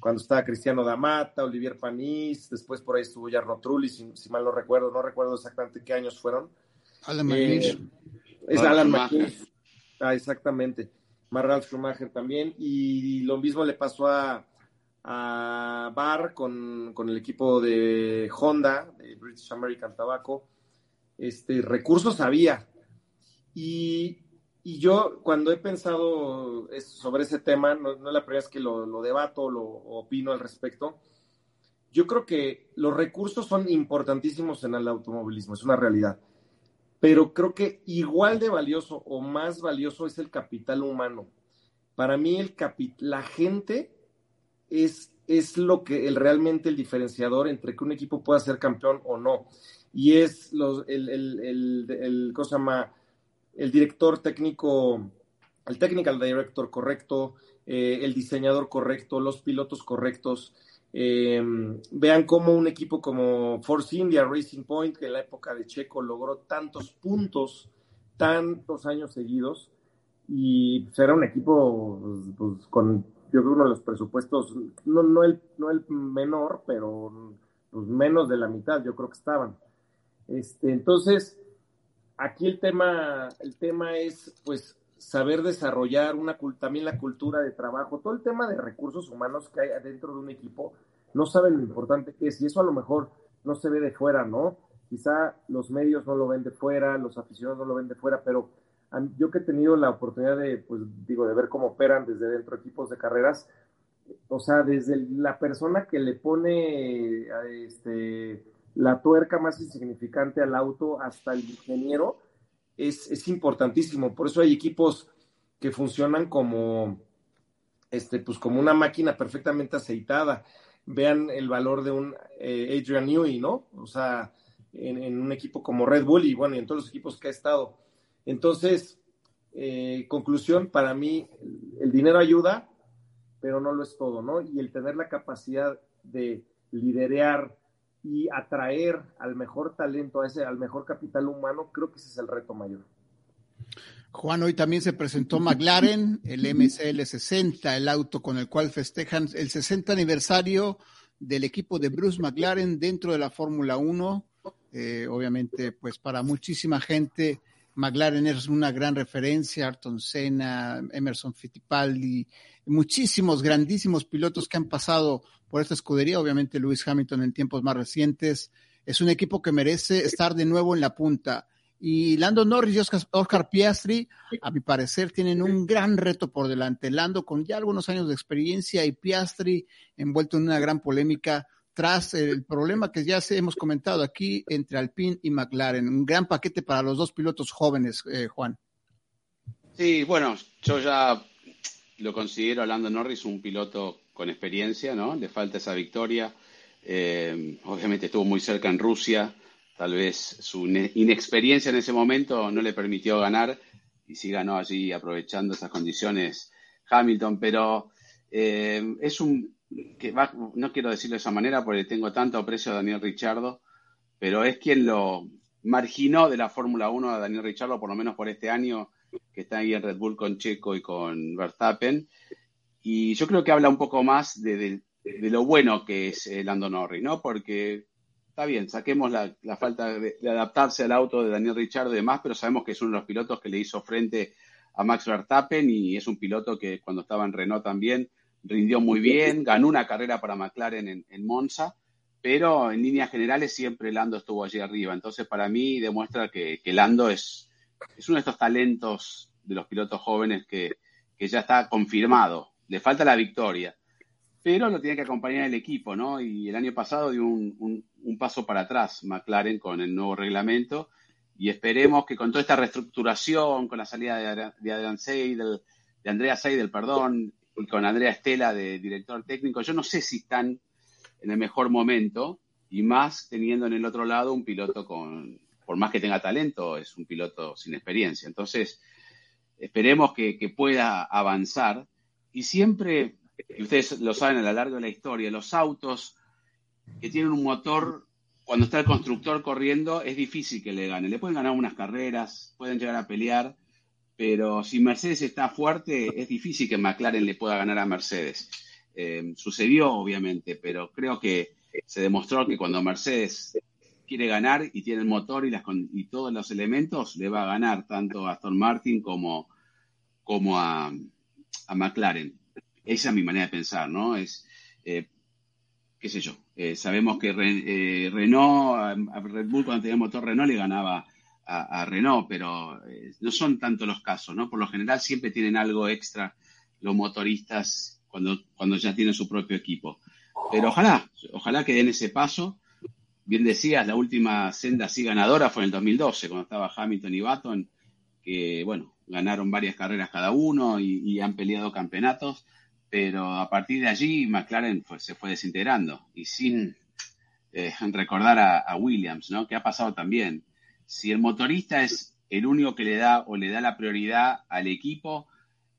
cuando estaba Cristiano Damata, Olivier Panis, después por ahí estuvo Jarno Trulli, si, mal no recuerdo, no recuerdo exactamente qué años fueron. Alan eh, es Alan. Ah, exactamente. Marral Schumacher también. Y lo mismo le pasó a, a Barr con, con, el equipo de Honda, de British American Tobacco. Este, recursos había. Y y yo, cuando he pensado sobre ese tema, no, es la primera vez que lo, debato, lo opino al respecto, yo creo que los recursos son importantísimos en el automovilismo, es una realidad. Pero creo que igual de valioso o más valioso es el capital humano. Para mí, el la gente es, es lo que el, realmente el diferenciador entre que un equipo pueda ser campeón o no. Y es los, el, el, el, el más el director técnico, el technical director correcto, eh, el diseñador correcto, los pilotos correctos. Em, vean cómo un equipo como Force India Racing Point, que en la época de Checo logró tantos puntos, tantos años seguidos, y pues, era un equipo pues, pues, con, yo creo, uno de los presupuestos, no, no, el, no el menor, pero pues, menos de la mitad, yo creo que estaban. Este, entonces, aquí el tema, el tema es pues saber desarrollar una también la cultura de trabajo, todo el tema de recursos humanos que hay adentro de un equipo, no saben lo importante que es, y eso a lo mejor no se ve de fuera, ¿no? Quizá los medios no lo ven de fuera, los aficionados no lo ven de fuera, pero yo que he tenido la oportunidad de, pues digo, de ver cómo operan desde dentro equipos de carreras, o sea, desde la persona que le pone este la tuerca más insignificante al auto hasta el ingeniero es, importantísimo. Por eso hay equipos que funcionan como, este, pues como una máquina perfectamente aceitada. Vean el valor de un eh, Adrian Newey, ¿no? O sea, en, un equipo como Red Bull y bueno, en todos los equipos que ha estado. Entonces, eh, conclusión, para mí, el dinero ayuda, pero no lo es todo, ¿no? Y el tener la capacidad de liderear, y atraer al mejor talento, a ese, al mejor capital humano, creo que ese es el reto mayor. Juan, hoy también se presentó McLaren, el MCL 60, el auto con el cual festejan el 60 aniversario del equipo de Bruce McLaren dentro de la Fórmula 1. Eh, obviamente, pues para muchísima gente, McLaren es una gran referencia, Ayrton Senna, Emerson Fittipaldi, muchísimos grandísimos pilotos que han pasado por esta escudería, obviamente Lewis Hamilton en tiempos más recientes. Es un equipo que merece estar de nuevo en la punta. Y Lando Norris y Oscar, Piastri, a mi parecer, tienen un gran reto por delante. Lando con ya algunos años de experiencia y Piastri envuelto en una gran polémica tras el problema que ya hemos comentado aquí entre Alpine y McLaren. Un gran paquete para los dos pilotos jóvenes, eh, Juan. Sí, bueno, yo ya lo considero a Lando Norris un piloto con experiencia, ¿no? Le falta esa victoria. Eh, obviamente estuvo muy cerca en Rusia, tal vez su inexperiencia en ese momento no le permitió ganar y sí ganó allí aprovechando esas condiciones Hamilton, pero eh, es un, que no quiero decirlo de esa manera porque tengo tanto aprecio a Daniel Richardo, pero es quien lo marginó de la Fórmula 1 a Daniel Richardo, por lo menos por este año, que está ahí en Red Bull con Checo y con Verstappen. Y yo creo que habla un poco más de, lo bueno que es eh, Lando Norris, ¿no? Porque está bien, saquemos la, falta de, adaptarse al auto de Daniel Richardo y demás, pero sabemos que es uno de los pilotos que le hizo frente a Max Verstappen y es un piloto que cuando estaba en Renault también rindió muy bien, ganó una carrera para McLaren en, Monza, pero en líneas generales siempre Lando estuvo allí arriba. Entonces, para mí demuestra que, Lando es, es, uno de estos talentos de los pilotos jóvenes que, ya está confirmado. Le falta la victoria, pero lo tiene que acompañar el equipo, ¿no? Y el año pasado dio un, paso para atrás McLaren con el nuevo reglamento y esperemos que con toda esta reestructuración, con la salida de, de Adrian Seidel, de Andrea Seidel, perdón, con Andrea Estela de director técnico, yo no sé si están en el mejor momento y más teniendo en el otro lado un piloto con, por más que tenga talento, es un piloto sin experiencia. Entonces, esperemos que, pueda avanzar y siempre, ustedes lo saben a lo largo de la historia, los autos que tienen un motor, cuando está el constructor corriendo, es difícil que le gane. Le pueden ganar unas carreras, pueden llegar a pelear, pero si Mercedes está fuerte, es difícil que McLaren le pueda ganar a Mercedes. Eh, sucedió, obviamente, pero creo que se demostró que cuando Mercedes quiere ganar y tiene el motor y, las, y todos los elementos, le va a ganar tanto a Aston Martin como, como a, McLaren. Esa es mi manera de pensar, ¿no? Es, eh, qué sé yo, eh, sabemos que Renault, a Red Bull cuando tenía motor Renault le ganaba a, Renault, pero eh, no son tanto los casos, ¿no? Por lo general siempre tienen algo extra los motoristas cuando, cuando ya tienen su propio equipo. Pero ojalá, ojalá que den ese paso. Bien decías, la última senda así ganadora fue en el 2012, cuando estaba Hamilton y Baton, que, bueno, ganaron varias carreras cada uno y, han peleado campeonatos, pero a partir de allí McLaren se fue desintegrando y sin eh, recordar a, a, Williams, ¿no? Que ha pasado también si el motorista es el único que le da o le da la prioridad al equipo,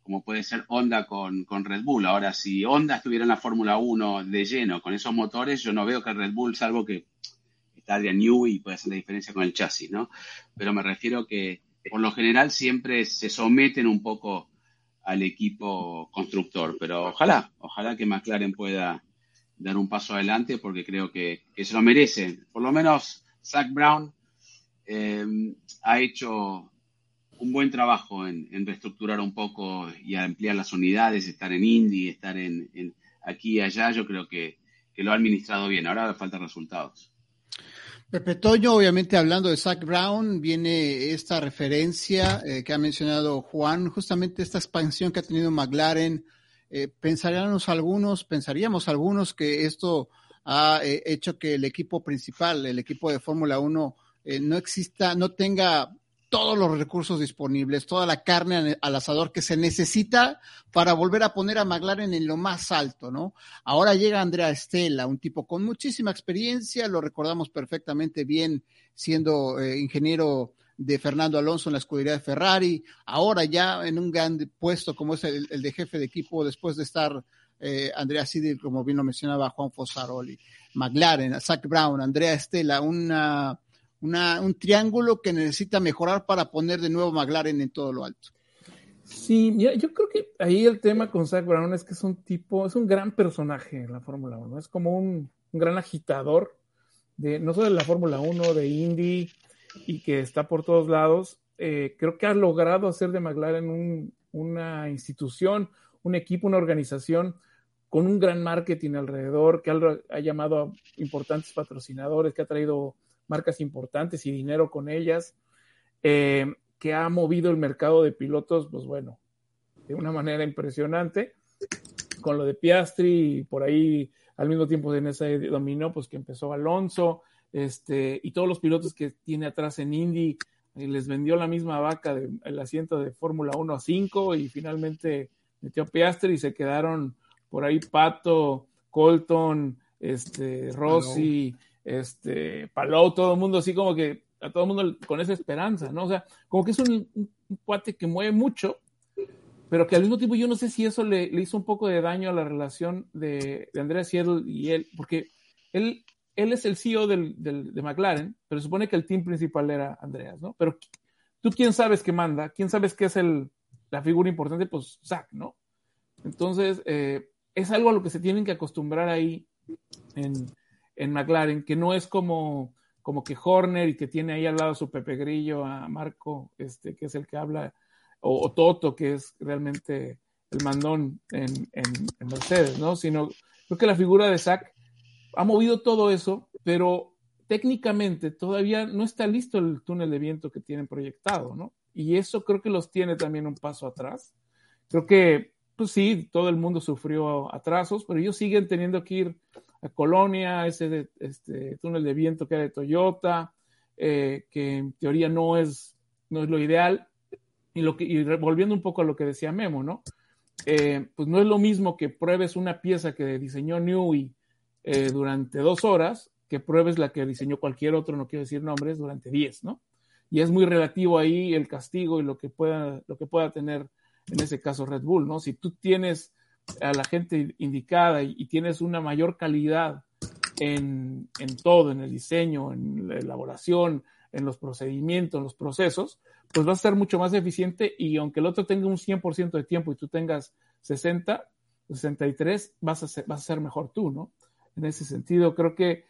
como puede ser Honda con, Red Bull. Ahora, si Honda estuviera en la Fórmula 1 de lleno con esos motores, yo no veo que Red Bull, salvo que está de New y puede hacer la diferencia con el chasis, ¿no? Pero me refiero que por lo general siempre se someten un poco al equipo constructor. Pero ojalá, ojalá que McLaren pueda dar un paso adelante porque creo que, que se lo merece. Por lo menos Zach Brown Em, ha hecho un buen trabajo en, reestructurar un poco y ampliar las unidades, estar en Indy, estar en, aquí y allá. Yo creo que, lo ha administrado bien. Ahora faltan resultados. Pepe Toño, obviamente hablando de Zach Brown, viene esta referencia eh, que ha mencionado Juan, justamente esta expansión que ha tenido McLaren. Eh, pensaríamos algunos, pensaríamos algunos que esto ha eh, hecho que el equipo principal, el equipo de Fórmula 1, eh, no exista, no tenga todos los recursos disponibles, toda la carne al asador que se necesita para volver a poner a McLaren en lo más alto, ¿no? Ahora llega Andrea Estela, un tipo con muchísima experiencia, lo recordamos perfectamente bien siendo eh, ingeniero de Fernando Alonso en la escudería de Ferrari, ahora ya en un gran puesto como es el, de jefe de equipo después de estar eh, Andrea Sidil, como bien lo mencionaba Juan Fosaroli, McLaren, Zach Brown, Andrea Estela, una un triángulo que necesita mejorar para poner de nuevo McLaren en todo lo alto. Sí, yo creo que ahí el tema con Zach Brown es que es un tipo, es un gran personaje en la Fórmula 1, es como un, gran agitador, de, no solo de la Fórmula 1, de Indy, y que está por todos lados. Eh, creo que ha logrado hacer de McLaren una institución, un equipo, una organización con un gran marketing alrededor, que ha llamado a importantes patrocinadores, que ha traído marcas importantes y dinero con ellas, eh, que ha movido el mercado de pilotos, pues bueno, de una manera impresionante, con lo de Piastri y por ahí al mismo tiempo en ese dominó, pues que empezó Alonso, este, y todos los pilotos que tiene atrás en Indy, les vendió la misma vaca del asiento de Fórmula 1 a 5 y finalmente metió Piastri y se quedaron por ahí Pato, Colton, este, Rossi, este, Palou, todo el mundo así como que a todo el mundo con esa esperanza, ¿no? O sea, como que es un, cuate que mueve mucho, pero que al mismo tiempo yo no sé si eso le, hizo un poco de daño a la relación de, de Andrea Seattle y él, porque él, él es el CEO del, de McLaren, pero supone que el team principal era Andreas, ¿no? Pero tú quién sabes que manda, quién sabes que es el, la figura importante, pues Zach, ¿no? Entonces, eh, es algo a lo que se tienen que acostumbrar ahí en, en McLaren, que no es como, como que Horner y que tiene ahí al lado su Pepe Grillo, a Marco, este, que es el que habla, o, Toto, que es realmente el mandón en, en, Mercedes, ¿no? Sino, creo que la figura de Zach ha movido todo eso, pero técnicamente todavía no está listo el túnel de viento que tienen proyectado, ¿no? Y eso creo que los tiene también un paso atrás. Creo que, pues sí, todo el mundo sufrió atrasos, pero ellos siguen teniendo que ir a Colonia, ese este, túnel de viento que era de Toyota, eh, que en teoría no es, no es lo ideal. Y, lo que, y volviendo un poco a lo que decía Memo, ¿no? Eh, pues no es lo mismo que pruebes una pieza que diseñó Newey eh, durante dos horas que pruebes la que diseñó cualquier otro, no quiero decir nombres, durante diez, ¿no? Y es muy relativo ahí el castigo y lo que pueda, lo que pueda tener en ese caso Red Bull, ¿no? Si tú tienes a la gente indicada y, tienes una mayor calidad en, en, todo, en el diseño, en la elaboración, en los procedimientos, en los procesos, pues vas a ser mucho más eficiente y aunque el otro tenga un 100% de tiempo y tú tengas 60, 63, vas a ser, vas a ser mejor tú, ¿no? En ese sentido, creo que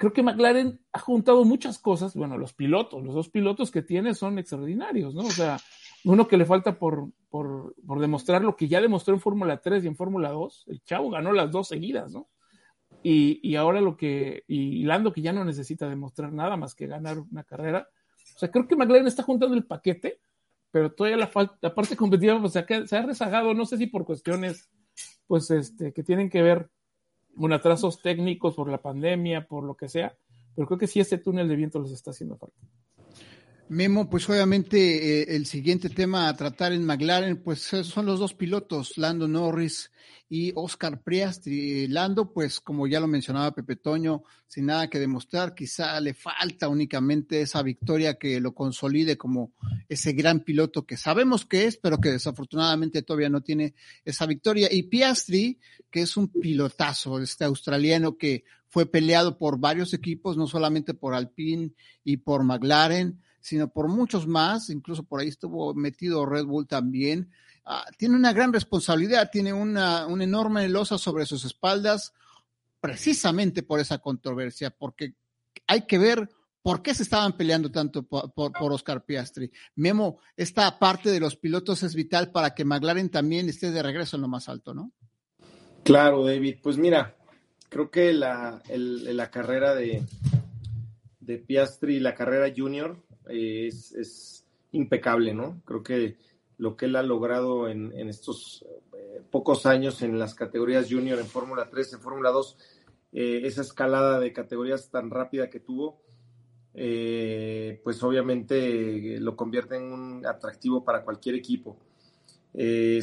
creo que McLaren ha juntado muchas cosas. Bueno, los pilotos, los dos pilotos que tiene son extraordinarios, ¿no? O sea, uno que le falta por, por, demostrar lo que ya demostró en Fórmula 3 y en Fórmula 2. El chavo ganó las dos seguidas, ¿no? Y, y, ahora lo que, y Lando que ya no necesita demostrar nada más que ganar una carrera. O sea, creo que McLaren está juntando el paquete, pero todavía la, falta, la parte competitiva pues, se, ha, se ha rezagado, no sé si por cuestiones pues este, que tienen que ver con atrasos técnicos por la pandemia, por lo que sea, pero creo que sí este túnel de viento les está haciendo falta. Memo, pues obviamente eh, el siguiente tema a tratar en McLaren, pues son los dos pilotos, Lando Norris y Oscar Priastri. Lando, pues como ya lo mencionaba Pepe Toño, sin nada que demostrar, quizá le falta únicamente esa victoria que lo consolide como ese gran piloto que sabemos que es, pero que desafortunadamente todavía no tiene esa victoria. Y Piastri, que es un pilotazo, este australiano que fue peleado por varios equipos, no solamente por Alpine y por McLaren, sino por muchos más, incluso por ahí estuvo metido Red Bull también. Ah, tiene una gran responsabilidad, tiene una, una enorme losa sobre sus espaldas, precisamente por esa controversia, porque hay que ver por qué se estaban peleando tanto por, por, Oscar Piastri. Memo, esta parte de los pilotos es vital para que McLaren también esté de regreso en lo más alto, ¿no? Claro, David. Pues mira, creo que la, la carrera de, de Piastri, la carrera junior, es, impecable, ¿no? Creo que lo que él ha logrado en, estos eh, pocos años en las categorías junior, en Fórmula 3, en Fórmula 2, eh, esa escalada de categorías tan rápida que tuvo, eh, pues obviamente lo convierte en un atractivo para cualquier equipo.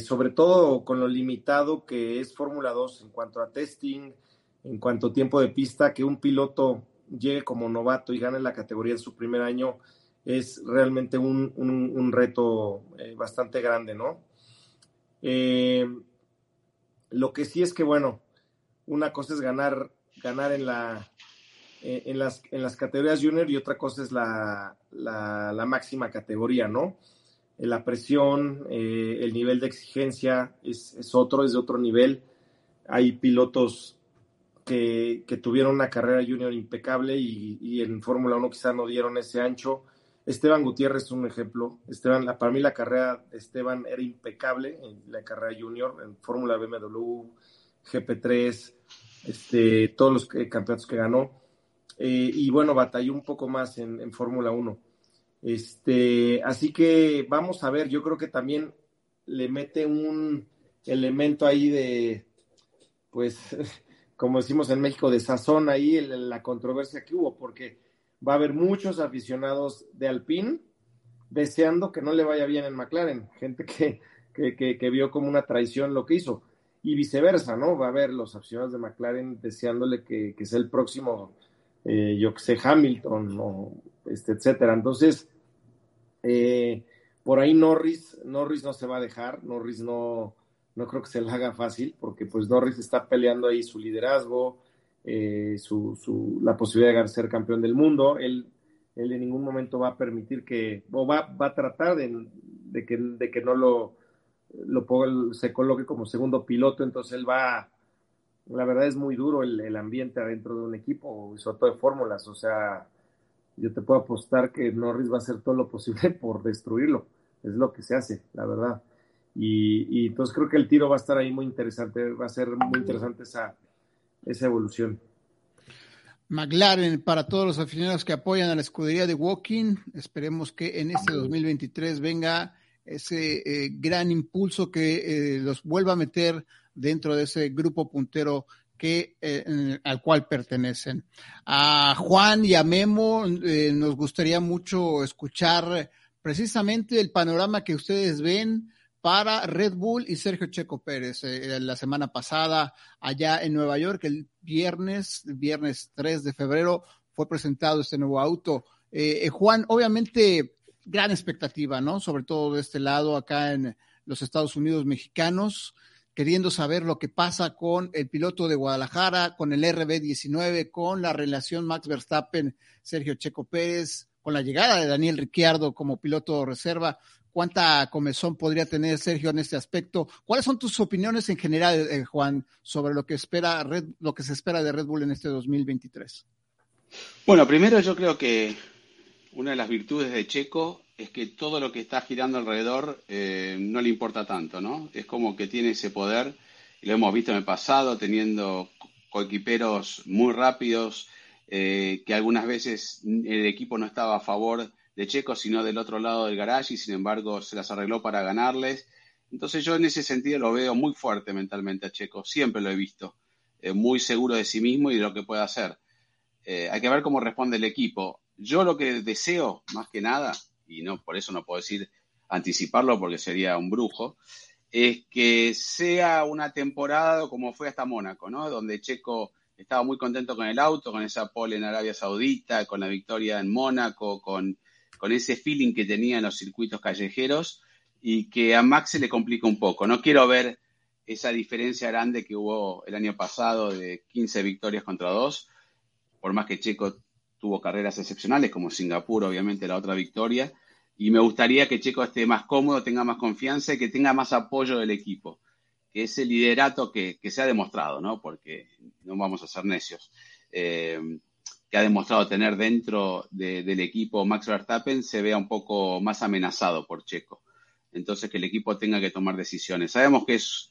sobre todo con lo limitado que es Fórmula 2 en cuanto a testing, en cuanto a tiempo de pista, que un piloto llegue como novato y gane la categoría en su primer año, es realmente un, reto eh, bastante grande, ¿no? Eh, lo que sí es que, bueno, una cosa es ganar, ganar en, la, eh, en, las, en las categorías junior y otra cosa es la, la, máxima categoría, ¿no? La presión, el nivel de exigencia es, otro, es de otro nivel. Hay pilotos que, tuvieron una carrera junior impecable y, y en Fórmula 1 quizás no dieron ese ancho Esteban Gutiérrez es un ejemplo. Esteban, para mí la carrera de Esteban era impecable en la carrera junior, en Fórmula BMW, GP3, este, todos los campeonatos que ganó. Eh, y bueno, batalló un poco más en, Fórmula 1. Este, así que vamos a ver, yo creo que también le mete un elemento ahí de, pues, (laughs) como decimos en México, de sazón ahí, la controversia que hubo, porque va a haber muchos aficionados de Alpine deseando que no le vaya bien en McLaren, gente que, que, vio como una traición lo que hizo, y viceversa, ¿no? Va a haber los aficionados de McLaren deseándole que, sea el próximo, eh, yo que sé, Hamilton, o este, etcétera. Entonces, eh, por ahí Norris, Norris no se va a dejar, Norris no, no creo que se le haga fácil, porque pues Norris está peleando ahí su liderazgo, eh, su, la posibilidad de ser campeón del mundo. Él, él en ningún momento va a permitir que, o va, va a tratar de, de, que, de que no lo, lo se coloque como segundo piloto, entonces él va, la verdad es muy duro el, el ambiente adentro de un equipo, sobre todo de fórmulas, o sea, yo te puedo apostar que Norris va a hacer todo lo posible (laughs) por destruirlo, es lo que se hace, la verdad. Y, y entonces creo que el tiro va a estar ahí muy interesante, va a ser muy interesante esa, esa evolución. McLaren para todos los aficionados que apoyan a la escudería de Walking. Esperemos que en este 2023 venga ese eh, gran impulso que eh, los vuelva a meter dentro de ese grupo puntero que, eh, al cual pertenecen. A Juan y a Memo nos gustaría mucho escuchar precisamente el panorama que ustedes ven para Red Bull y Sergio Checo Pérez. Eh, la semana pasada, allá en Nueva York, el viernes, viernes 3 de febrero, fue presentado este nuevo auto. Eh, eh, Juan, obviamente, gran expectativa, ¿no? Sobre todo de este lado, acá en los Estados Unidos mexicanos, queriendo saber lo que pasa con el piloto de Guadalajara, con el RB19, con la relación Max Verstappen, Sergio Checo Pérez, con la llegada de Daniel Ricciardo como piloto reserva cuánta comezón podría tener Sergio en este aspecto. ¿Cuáles son tus opiniones en general, eh, Juan, sobre lo que espera Red, lo que se espera de Red Bull en este 2023? Bueno, primero yo creo que una de las virtudes de Checo es que todo lo que está girando alrededor eh, no le importa tanto, ¿no? Es como que tiene ese poder, lo hemos visto en el pasado, teniendo coequiperos muy rápidos, eh, que algunas veces el equipo no estaba a favor de Checo, sino del otro lado del garage y sin embargo se las arregló para ganarles. Entonces yo en ese sentido lo veo muy fuerte mentalmente a Checo, siempre lo he visto, eh, muy seguro de sí mismo y de lo que puede hacer. Eh, hay que ver cómo responde el equipo. Yo lo que deseo, más que nada, y no por eso no puedo decir anticiparlo porque sería un brujo, es que sea una temporada como fue hasta Mónaco, ¿no? Donde Checo estaba muy contento con el auto, con esa pole en Arabia Saudita, con la victoria en Mónaco, con con ese feeling que tenía en los circuitos callejeros y que a Max se le complica un poco. No quiero ver esa diferencia grande que hubo el año pasado de 15 victorias contra 2, por más que Checo tuvo carreras excepcionales, como Singapur, obviamente la otra victoria, y me gustaría que Checo esté más cómodo, tenga más confianza y que tenga más apoyo del equipo, que ese liderato que, se ha demostrado, ¿no? Porque no vamos a ser necios. Eh, que ha demostrado tener dentro del equipo Max Verstappen se vea un poco más amenazado por Checo. Entonces que el equipo tenga que tomar decisiones. Sabemos que es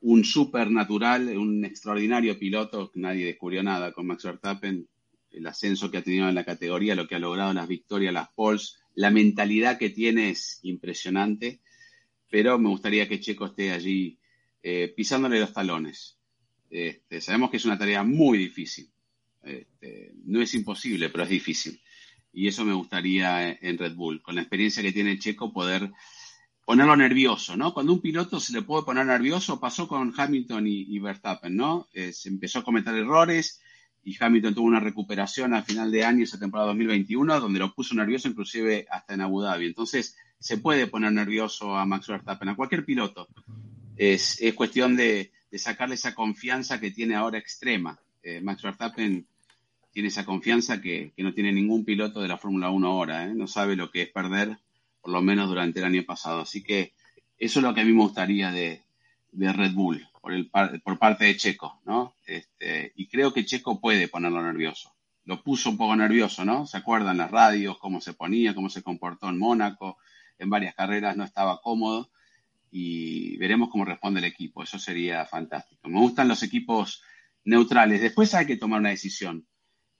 un supernatural, un extraordinario piloto, nadie descubrió nada con Max Verstappen, el ascenso que ha tenido en la categoría, lo que ha logrado, las victorias, las poles, la mentalidad que tiene es impresionante, pero me gustaría que Checo esté allí eh, pisándole los talones. Este, sabemos que es una tarea muy difícil, este, no es imposible, pero es difícil. Y eso me gustaría en Red Bull, con la experiencia que tiene Checo, poder ponerlo nervioso, ¿no? Cuando un piloto se le puede poner nervioso, pasó con Hamilton y, Verstappen, ¿no? Eh, se empezó a cometer errores y Hamilton tuvo una recuperación al final de año, esa temporada 2021, donde lo puso nervioso inclusive hasta en Abu Dhabi. Entonces, se puede poner nervioso a Max Verstappen, a cualquier piloto. Es, es cuestión de, de sacarle esa confianza que tiene ahora extrema. Eh, Max Verstappen tiene esa confianza que, no tiene ningún piloto de la Fórmula 1 ahora, ¿eh? no sabe lo que es perder, por lo menos durante el año pasado. Así que eso es lo que a mí me gustaría de, Red Bull, por, por parte de Checo, ¿no? Este, y creo que Checo puede ponerlo nervioso. Lo puso un poco nervioso, ¿no? ¿Se acuerdan las radios, cómo se ponía, cómo se comportó en Mónaco? En varias carreras no estaba cómodo y veremos cómo responde el equipo. Eso sería fantástico. Me gustan los equipos neutrales. Después hay que tomar una decisión,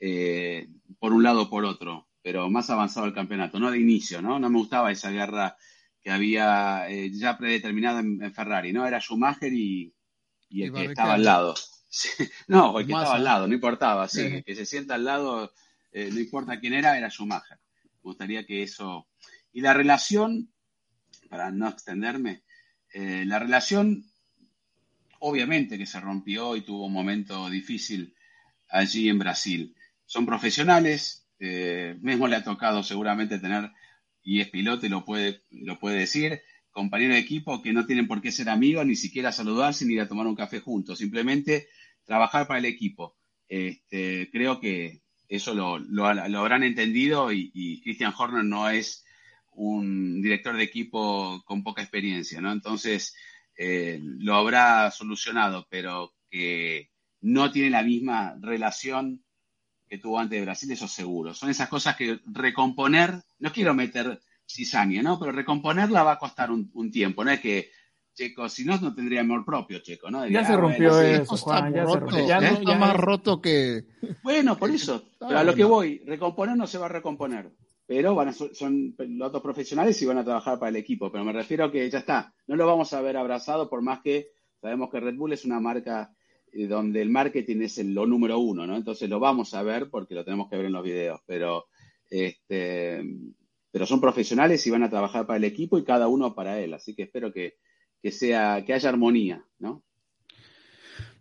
eh, por un lado o por otro, pero más avanzado el campeonato, no de inicio, ¿no? No me gustaba esa guerra que había eh, ya predeterminada en, Ferrari, ¿no? Era Schumacher y, el que estaba al lado. (laughs) no, el que estaba al lado, no importaba, sí, que se sienta al lado, eh, no importa quién era, era Schumacher. Me gustaría que eso... Y la relación, para no extenderme, la relación obviamente que se rompió y tuvo un momento difícil allí en Brasil. Son profesionales, eh, mismo le ha tocado seguramente tener y es piloto y lo puede, lo puede decir, compañero de equipo que no tienen por qué ser amigos, ni siquiera saludarse, ni ir a tomar un café juntos, simplemente trabajar para el equipo. Este, creo que eso lo, lo, habrán entendido y, Christian Horner no es un director de equipo con poca experiencia, ¿no? Entonces, eh, lo habrá solucionado, pero que no tiene la misma relación que tuvo antes de Brasil, eso seguro. Son esas cosas que recomponer, no quiero meter cizaña, ¿no? Pero recomponerla va a costar un, tiempo, no es que Checo, si no, no tendría amor propio, Checo, ¿no? ya se rompió eso, Juan, ya se rompió. Ya, está más roto que... Bueno, por eso, (laughs) pero a lo que voy, recomponer no se va a recomponer, pero van a, son pilotos profesionales y van a trabajar para el equipo, pero me refiero a que ya está, no lo vamos a ver abrazado por más que sabemos que Red Bull es una marca eh, donde el marketing es lo número uno, ¿no? Entonces lo vamos a ver porque lo tenemos que ver en los videos, pero, este, pero son profesionales y van a trabajar para el equipo y cada uno para él, así que espero que, sea, que haya armonía, ¿no?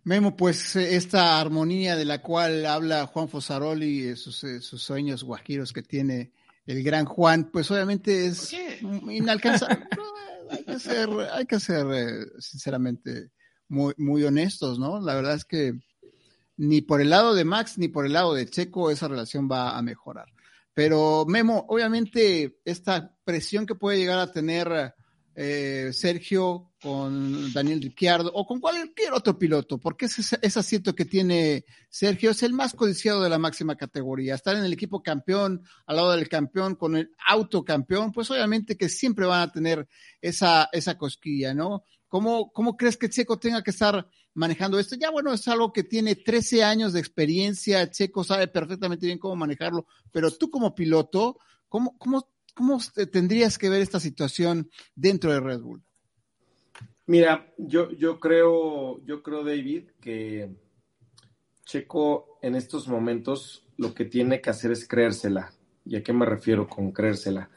Memo, pues eh, esta armonía de la cual habla Juan Fosaroli, sus, eh, sus sueños guajiros que tiene el gran Juan, pues obviamente es inalcanzable. (laughs) hay que ser, hay que ser sinceramente muy, muy honestos, ¿no? La verdad es que ni por el lado de Max ni por el lado de Checo esa relación va a mejorar. Pero Memo, obviamente esta presión que puede llegar a tener eh, Sergio con Daniel Ricciardo o con cualquier otro piloto, porque ese, ese asiento que tiene Sergio es el más codiciado de la máxima categoría. Estar en el equipo campeón, al lado del campeón, con el auto campeón, pues obviamente que siempre van a tener esa, esa cosquilla, ¿no? ¿Cómo, ¿Cómo crees que Checo tenga que estar manejando esto? Ya bueno, es algo que tiene 13 años de experiencia, Checo sabe perfectamente bien cómo manejarlo, pero tú como piloto, ¿cómo, cómo, cómo tendrías que ver esta situación dentro de Red Bull? Mira, yo, yo creo, yo creo, David, que Checo en estos momentos lo que tiene que hacer es creérsela. ¿Y a qué me refiero con creérsela?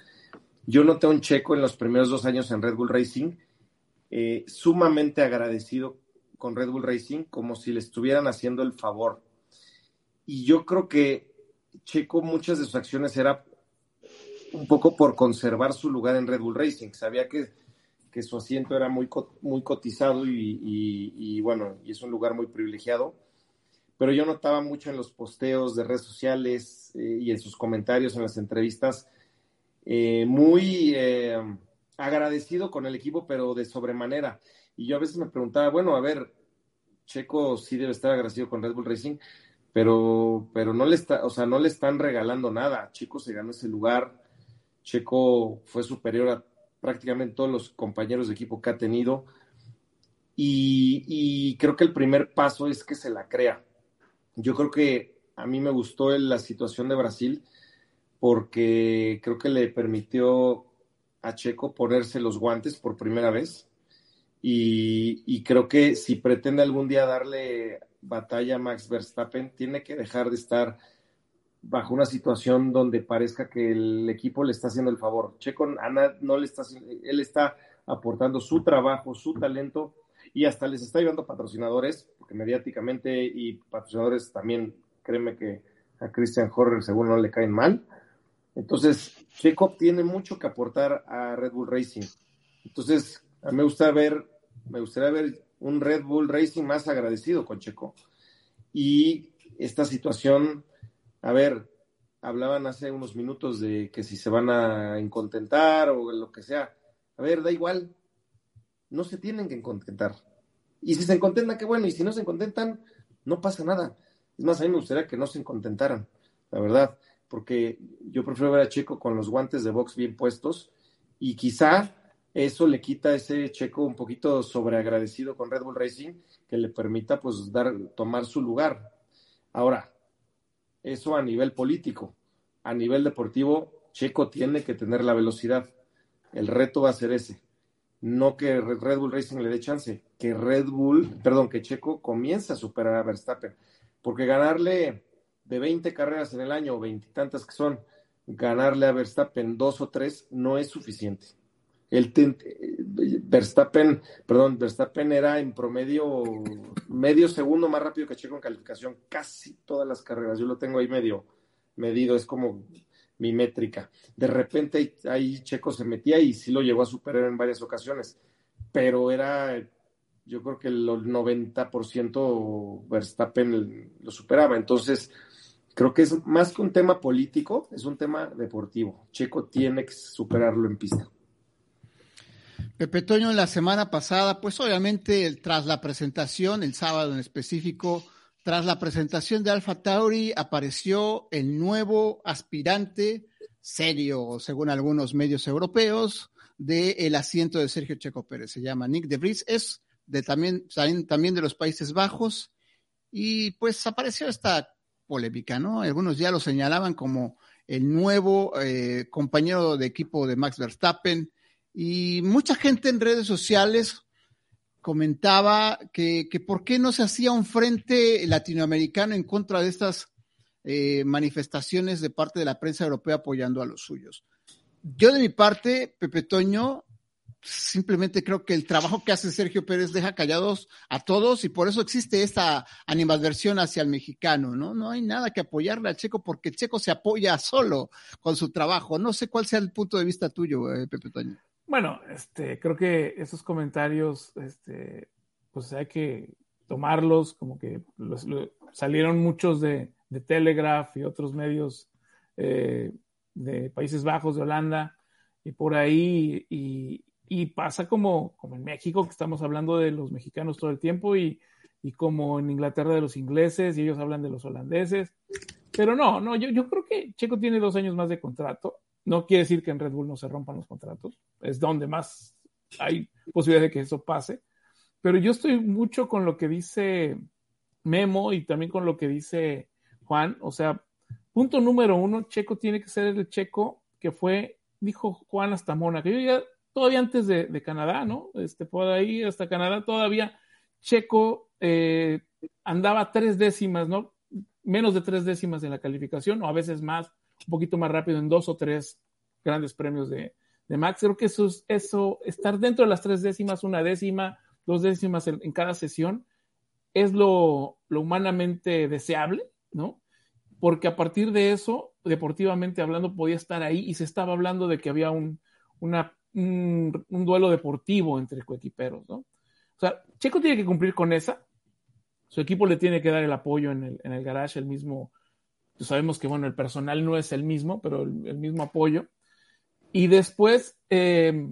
Yo noté a un Checo en los primeros dos años en Red Bull Racing eh, sumamente agradecido con Red Bull Racing, como si le estuvieran haciendo el favor. Y yo creo que Checo muchas de sus acciones era un poco por conservar su lugar en Red Bull Racing. Sabía que, que su asiento era muy, muy cotizado y, bueno, y es un lugar muy privilegiado. Pero yo notaba mucho en los posteos de redes sociales eh, y en sus comentarios en las entrevistas, eh, muy agradecido con el equipo, pero de sobremanera. Y yo a veces me preguntaba, bueno, a ver, Checo sí debe estar agradecido con Red Bull Racing, pero, pero no le está, o sea, no le están regalando nada. Checo se ganó ese lugar. Checo fue superior a prácticamente todos los compañeros de equipo que ha tenido. Y, y creo que el primer paso es que se la crea. Yo creo que a mí me gustó la situación de Brasil porque creo que le permitió a Checo ponerse los guantes por primera vez. Y, creo que si pretende algún día darle batalla a Max Verstappen, tiene que dejar de estar bajo una situación donde parezca que el equipo le está haciendo el favor. Checo Ana no le está él está aportando su trabajo, su talento y hasta les está llevando patrocinadores, porque mediáticamente y patrocinadores también, créeme que a Christian Horner según no le caen mal. Entonces, Checo tiene mucho que aportar a Red Bull Racing. Entonces, a mí me gusta ver, me gustaría ver un Red Bull Racing más agradecido con Checo. Y esta situación, a ver, hablaban hace unos minutos de que si se van a incontentar o lo que sea. A ver, da igual, no se tienen que contentar. Y si se contentan, qué bueno, y si no se contentan, no pasa nada. Es más, a mí me gustaría que no se contentaran, la verdad porque yo prefiero ver a Checo con los guantes de box bien puestos y quizá eso le quita a ese Checo un poquito sobreagradecido con Red Bull Racing que le permita pues dar tomar su lugar. Ahora, eso a nivel político, a nivel deportivo, Checo tiene que tener la velocidad. El reto va a ser ese. No que Red Bull Racing le dé chance, que Red Bull, perdón, que Checo comience a superar a Verstappen, porque ganarle de 20 carreras en el año, o veintitantas que son, ganarle a Verstappen dos o tres no es suficiente. El Verstappen, perdón, Verstappen era en promedio medio segundo más rápido que Checo en calificación, casi todas las carreras. Yo lo tengo ahí medio medido, es como mi métrica. De repente ahí Checo se metía y sí lo llegó a superar en varias ocasiones, pero era, yo creo que el 90% Verstappen lo superaba. Entonces, creo que es más que un tema político, es un tema deportivo. Checo tiene que superarlo en pista. Pepe Toño, la semana pasada, pues obviamente tras la presentación, el sábado en específico, tras la presentación de Alfa Tauri apareció el nuevo aspirante serio, según algunos medios europeos, del asiento de Sergio Checo Pérez. Se llama Nick de Vries, es de también, también de los Países Bajos y pues apareció esta polémica, ¿no? Algunos ya lo señalaban como el nuevo eh, compañero de equipo de Max Verstappen y mucha gente en redes sociales comentaba que, que, por qué no se hacía un frente latinoamericano en contra de estas eh, manifestaciones de parte de la prensa europea apoyando a los suyos. Yo de mi parte, Pepe Toño, simplemente creo que el trabajo que hace Sergio Pérez deja callados a todos y por eso existe esta animadversión hacia el mexicano, ¿no? No hay nada que apoyarle al Checo porque Checo se apoya solo con su trabajo. No sé cuál sea el punto de vista tuyo, eh, Pepe Toño. Bueno, este, creo que esos comentarios, este, pues hay que tomarlos como que salieron muchos de, Telegraph y otros medios eh, de Países Bajos, de Holanda, y por ahí, y, pasa como, como en México, que estamos hablando de los mexicanos todo el tiempo, y, y como en Inglaterra de los ingleses, y ellos hablan de los holandeses. Pero no, no, yo, yo creo que Checo tiene dos años más de contrato no quiere decir que en Red Bull no se rompan los contratos, es donde más hay posibilidad de que eso pase. Pero yo estoy mucho con lo que dice Memo y también con lo que dice Juan. O sea, punto número uno, Checo tiene que ser el Checo que fue, dijo Juan hasta Mónaco. Yo ya, todavía antes de, Canadá, ¿no? Este, por ahí hasta Canadá todavía Checo eh, andaba tres décimas, ¿no? Menos de tres décimas en la calificación, o a veces más, un poquito más rápido en dos o tres grandes premios de, Max. Creo que eso, eso, estar dentro de las tres décimas, una décima, dos décimas en, cada sesión, es lo, humanamente deseable, ¿no? Porque a partir de eso, deportivamente hablando, podía estar ahí y se estaba hablando de que había un, una, un, duelo deportivo entre coequiperos, ¿no? O sea, Checo tiene que cumplir con esa. Su equipo le tiene que dar el apoyo en el, en el garage, el mismo sabemos que, bueno, el personal no es el mismo, pero el, mismo apoyo. Y después, eh,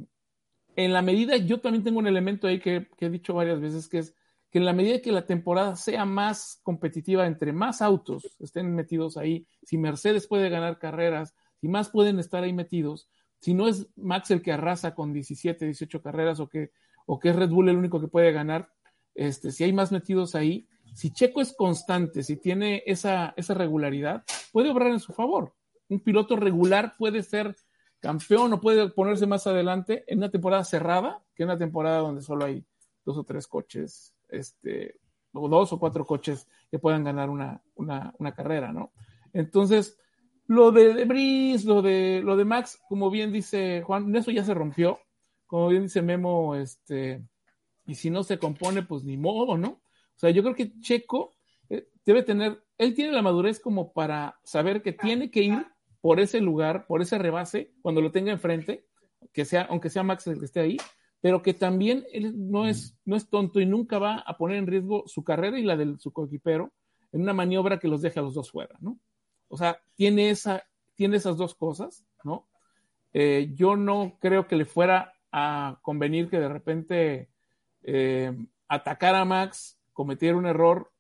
en la medida, yo también tengo un elemento ahí que, he dicho varias veces, que es que en la medida que la temporada sea más competitiva, entre más autos estén metidos ahí, si Mercedes puede ganar carreras, si más pueden estar ahí metidos, si no es Max el que arrasa con 17, 18 carreras o que, o que es Red Bull el único que puede ganar, este, si hay más metidos ahí, si Checo es constante, si tiene esa, esa regularidad, puede obrar en su favor. Un piloto regular puede ser campeón o puede ponerse más adelante en una temporada cerrada que en una temporada donde solo hay dos o tres coches, este, o dos o cuatro coches que puedan ganar una, una, carrera, ¿no? Entonces, lo de, de lo de, lo de Max, como bien dice Juan, eso ya se rompió. Como bien dice Memo, este, y si no se compone, pues ni modo, ¿no? O sea, yo creo que Checo eh, debe tener, él tiene la madurez como para saber que tiene que ir por ese lugar, por ese rebase, cuando lo tenga enfrente, que sea, aunque sea Max el que esté ahí, pero que también él no es, no es tonto y nunca va a poner en riesgo su carrera y la de su coequipero en una maniobra que los deje a los dos fuera, ¿no? O sea, tiene, esa, tiene esas dos cosas, ¿no? Eh, yo no creo que le fuera a convenir que de repente eh, atacar a Max cometiera un error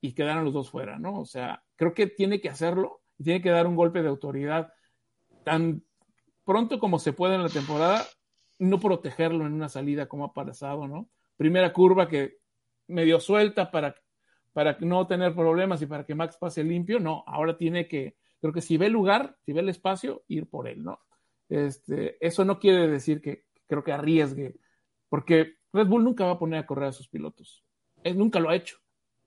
y quedaran los dos fuera, ¿no? O sea, creo que tiene que hacerlo y tiene que dar un golpe de autoridad tan pronto como se puede en la temporada, no protegerlo en una salida como ha pasado, ¿no? Primera curva que medio suelta para, para no tener problemas y para que Max pase limpio, no, ahora tiene que, creo que si ve el lugar, si ve el espacio, ir por él, ¿no? Este, eso no quiere decir que creo que arriesgue, porque Red Bull nunca va a poner a correr a sus pilotos. Él nunca lo ha hecho.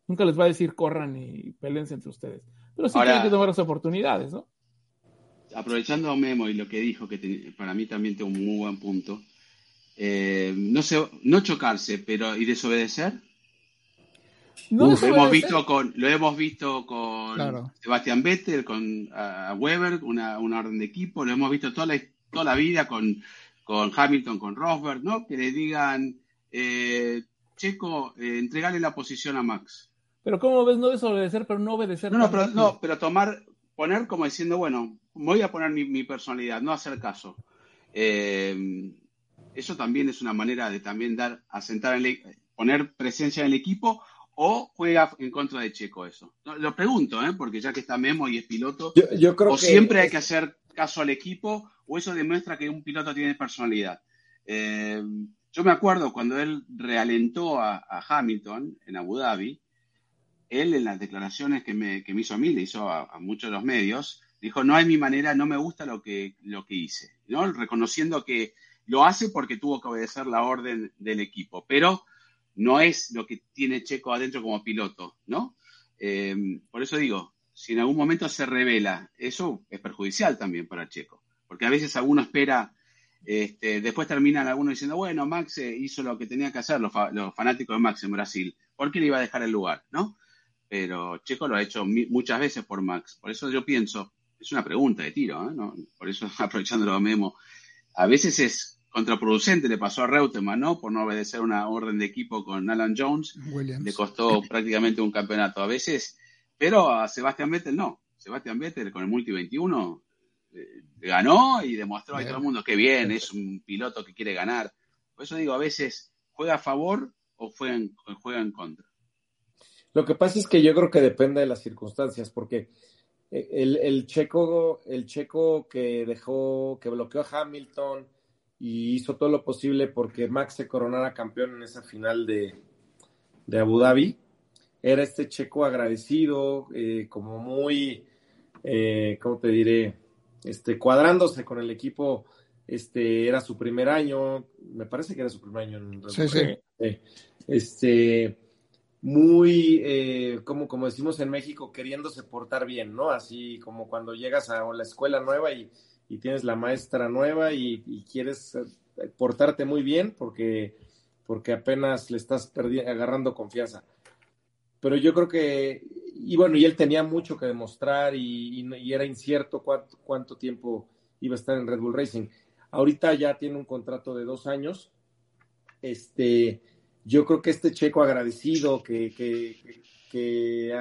Nunca les va a decir corran y pelense entre ustedes. Pero sí tienen que tomar las oportunidades, ¿no? Aprovechando a Memo y lo que dijo, que para mí también tiene un muy buen punto. Eh, no, sé, no chocarse, pero ¿y desobedecer? Lo hemos visto con, lo hemos visto con Sebastián Vettel, con Weber, una, orden de equipo, lo hemos visto toda la, toda la vida con, con Hamilton, con Rosberg, ¿no? Que le digan, eh, Checo, eh, entregarle la posición a Max. Pero ¿cómo ves? No desobedecer, pero no obedecer. No, no, pero, no, pero tomar, poner como diciendo, bueno, voy a poner mi, personalidad, no hacer caso. Eh, eso también es una manera de también dar, asentar, en poner presencia en el equipo o juega en contra de Checo eso. Lo pregunto, ¿eh? porque ya que está Memo y es piloto, yo, creo o siempre hay que hacer caso al equipo o eso demuestra que un piloto tiene personalidad. Eh, yo me acuerdo cuando él realentó a, Hamilton en Abu Dhabi, él en las declaraciones que me, hizo a mí, le hizo a, muchos de los medios, dijo, no hay mi manera, no me gusta lo que, lo que hice, ¿no? Reconociendo que lo hace porque tuvo que obedecer la orden del equipo, pero no es lo que tiene Checo adentro como piloto, ¿no? Eh, por eso digo, si en algún momento se revela, eso es perjudicial también para Checo, porque a veces alguno espera, este, después terminan algunos diciendo, bueno, Max eh, hizo lo que tenía que hacer, los, fanáticos de Max en Brasil, ¿por qué le iba a dejar el lugar, no? Pero Checo lo ha hecho muchas veces por Max, por eso yo pienso, es una pregunta de tiro, ¿eh? por eso (laughs) aprovechándolo Memo, a veces es contraproducente le pasó a Reutemann, ¿no? Por no obedecer una orden de equipo con Alan Jones. Le costó (laughs) prácticamente un campeonato a veces, pero a Sebastián Vettel no. Sebastián Vettel con el Multi 21 eh, ganó y demostró a todo el mundo que bien, es un piloto que quiere ganar. Por eso digo, a veces juega a favor o juega en, juega en contra. Lo que pasa es que yo creo que depende de las circunstancias, porque eh, el, el checo, el checo que dejó, que bloqueó a Hamilton, y hizo todo lo posible porque Max se coronara campeón en esa final de, Abu Dhabi. Era este checo agradecido, eh, como muy, eh, ¿cómo te diré? Este, cuadrándose con el equipo, este, era su primer año, me parece que era su primer año en sí, sí. Este, muy, eh, como, como decimos en México, queriéndose portar bien, ¿no? Así como cuando llegas a la escuela nueva y y tienes la maestra nueva y, quieres eh, portarte muy bien porque, porque apenas le estás agarrando confianza. Pero yo creo que, y bueno, y él tenía mucho que demostrar y, era incierto cuánto, tiempo iba a estar en Red Bull Racing. Ahorita ya tiene un contrato de dos años. Este, yo creo que este checo agradecido que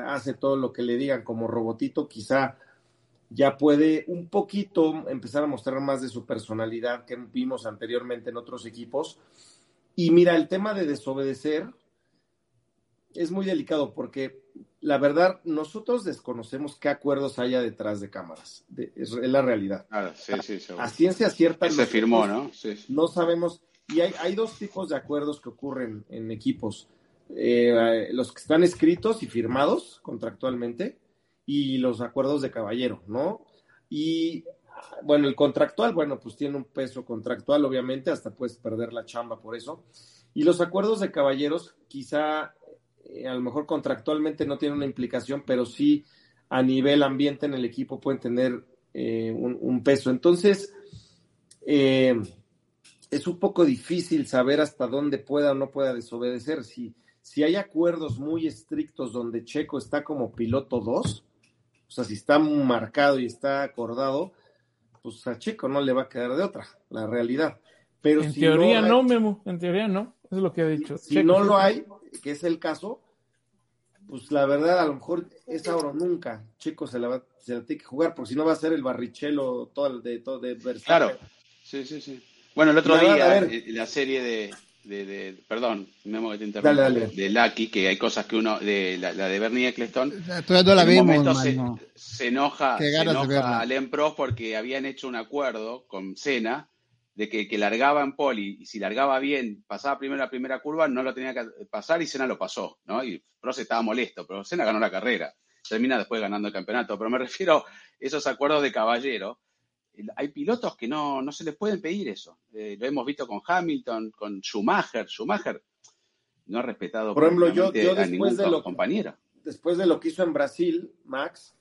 hace todo lo que le digan como robotito, quizá ya puede un poquito empezar a mostrar más de su personalidad que vimos anteriormente en otros equipos. Y mira, el tema de desobedecer es muy delicado porque la verdad nosotros desconocemos qué acuerdos haya detrás de cámaras. es, la realidad. Ah, sí, sí, a, ciencia cierta. Se firmó, ¿no? No sabemos. Y hay, hay, dos tipos de acuerdos que ocurren en equipos. Eh, los que están escritos y firmados contractualmente y los acuerdos de caballero, ¿no? Y bueno, el contractual, bueno, pues tiene un peso contractual, obviamente, hasta puedes perder la chamba por eso. Y los acuerdos de caballeros, quizá eh, a lo mejor contractualmente no tienen una implicación, pero sí a nivel ambiente en el equipo pueden tener eh, un, peso. Entonces, eh, es un poco difícil saber hasta dónde pueda o no pueda desobedecer. Si, si hay acuerdos muy estrictos donde Checo está como piloto 2, o sea, si está marcado y está acordado, pues a Chico no le va a quedar de otra, la realidad. Pero en teoría no, Memo, en teoría no, es lo que ha dicho. Si, no lo hay, que es el caso, pues la verdad a lo mejor es ahora o nunca. Chico se la, va, se la tiene que jugar, porque si no va a ser el barrichelo todo de, todo de Verstappen. Claro, sí, sí, sí. Bueno, el otro día, la serie de, de, de, perdón, Memo que te interrumpo, de Lucky, que hay cosas que uno, de la, de Bernie Eccleston, Todavía la vimos, se, se, enoja, se enoja a Len Pro porque habían hecho un acuerdo con Senna de que, que largaba en poli y si largaba bien, pasaba primero la primera curva, no lo tenía que pasar y Senna lo pasó, ¿no? Y Pro se estaba molesto, pero Senna ganó la carrera, termina después ganando el campeonato, pero me refiero a esos acuerdos de caballero hay pilotos que no, no se les pueden pedir eso. Eh, lo hemos visto con Hamilton, con Schumacher. Schumacher no ha respetado Por ejemplo, yo, después de lo, compañero. Después de lo que hizo en Brasil, Max,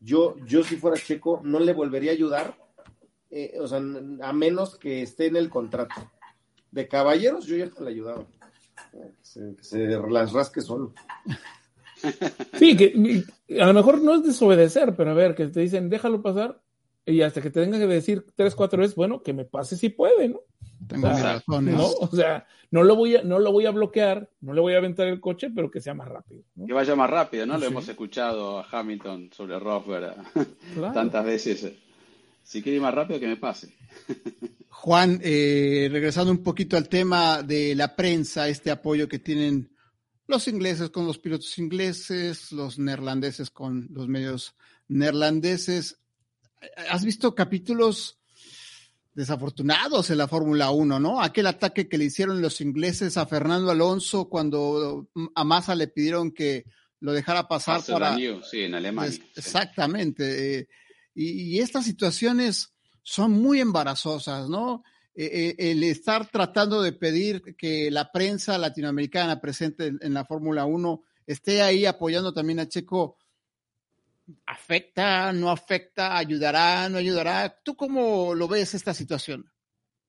yo, yo si fuera checo, no le volvería a ayudar, eh, o sea, a menos que esté en el contrato. De caballeros, yo ya te le ayudaba. que se, las rasque solo. Sí, que a lo mejor no es desobedecer, pero a ver, que te dicen, déjalo pasar, y hasta que te tenga que decir tres, cuatro veces, bueno, que me pase si puede, ¿no? Tengo o sea, ¿no? O sea, no lo, voy a, no lo voy a bloquear, no le voy a aventar el coche, pero que sea más rápido. Que vaya más rápido, ¿no? Lo hemos escuchado a Hamilton sobre Rosberg tantas veces. Si quiere ir más rápido, que me pase. Juan, eh, regresando un poquito al tema de la prensa, este apoyo que tienen los ingleses con los pilotos ingleses, los neerlandeses con los medios neerlandeses. ¿Has visto capítulos desafortunados en la Fórmula 1, ¿no? Aquel ataque que le hicieron los ingleses a Fernando Alonso cuando a Massa le pidieron que lo dejara pasar para... sí, en Alemania. Exactamente. Eh, y, estas situaciones son muy embarazosas, ¿no? Eh, eh, el estar tratando de pedir que la prensa latinoamericana presente en, la Fórmula 1 esté ahí apoyando también a Checo, ¿afecta, no afecta, ayudará, no ayudará? ¿Tú cómo lo ves esta situación?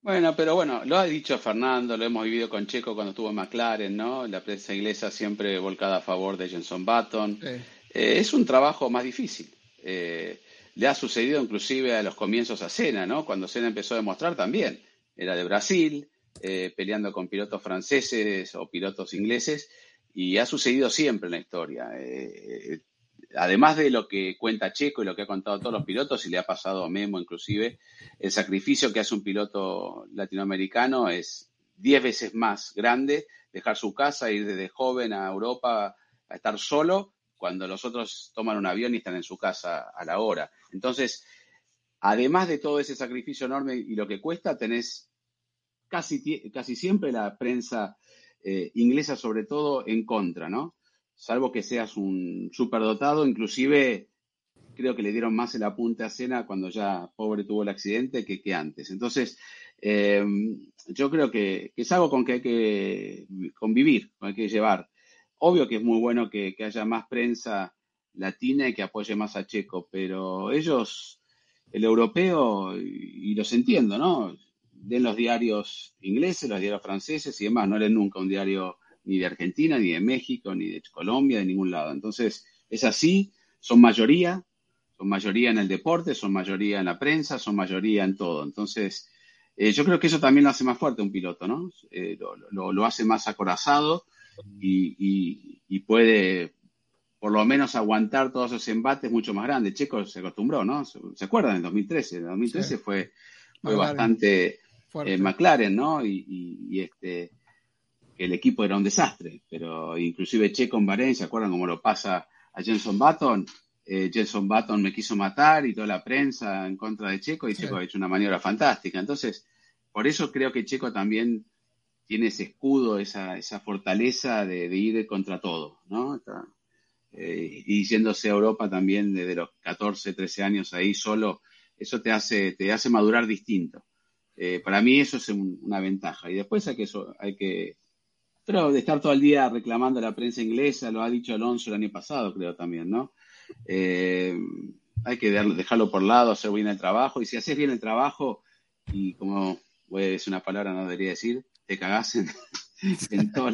Bueno, pero bueno, lo ha dicho Fernando, lo hemos vivido con Checo cuando estuvo en McLaren, ¿no? La prensa inglesa siempre volcada a favor de Jenson Button. Eh, es un trabajo más difícil. le ha sucedido inclusive a los comienzos a Cena, ¿no? Cuando Cena empezó a demostrar también era de Brasil, eh, peleando con pilotos franceses o pilotos ingleses, y ha sucedido siempre en la historia. Además de lo que cuenta Checo y lo que ha contado todos los pilotos, y le ha pasado a Memo inclusive, el sacrificio que hace un piloto latinoamericano es diez veces más grande, dejar su casa, ir desde joven a Europa a estar solo, cuando los otros toman un avión y están en su casa a la hora. Entonces, además de todo ese sacrificio enorme y lo que cuesta, tenés casi, casi siempre la prensa eh, inglesa sobre todo en contra, ¿no? Salvo que seas un superdotado, inclusive creo que le dieron más el apunte a Cena cuando ya pobre tuvo el accidente que, que antes. Entonces, em, yo creo que, es algo con que hay que convivir, con hay que llevar. Obvio que es muy bueno que, que haya más prensa latina y que apoye más a Checo, pero ellos el europeo, y, los entiendo, ¿no? Leen los diarios ingleses, los diarios franceses y demás, no leen nunca un diario ni de Argentina, ni de México, ni de Colombia, de ningún lado. Entonces, es así, son mayoría, son mayoría en el deporte, son mayoría en la prensa, son mayoría en todo. Entonces, eh, yo creo que eso también lo hace más fuerte un piloto, ¿no? Eh, lo, hace más acorazado y, y, puede por lo menos aguantar todos esos embates mucho más grandes. Checo se acostumbró, ¿no? ¿Se, acuerdan? En 2013. En 2013 fue, fue bastante eh, McLaren, ¿no? Y, este el equipo era un desastre, pero inclusive Checo en Bahrein, ¿se acuerdan cómo lo pasa a Jenson Button? Eh, Jenson Button me quiso matar y toda la prensa en contra de Checo y Checo ha hecho una maniobra fantástica. Entonces, por eso creo que Checo también tiene ese escudo, esa, esa fortaleza de, ir contra todo, ¿no? Eh, y yéndose a Europa también desde los 14, 13 años ahí solo, eso te hace, te hace madurar distinto. Eh, para mí eso es una ventaja. Y después hay que, hay que, pero de estar todo el día reclamando a la prensa inglesa, lo ha dicho Alonso el año pasado, creo también, ¿no? Eh, hay que dejarlo por lado, hacer bien el trabajo. Y si haces bien el trabajo, y como es una palabra, no debería decir, te cagás en, (laughs) en todos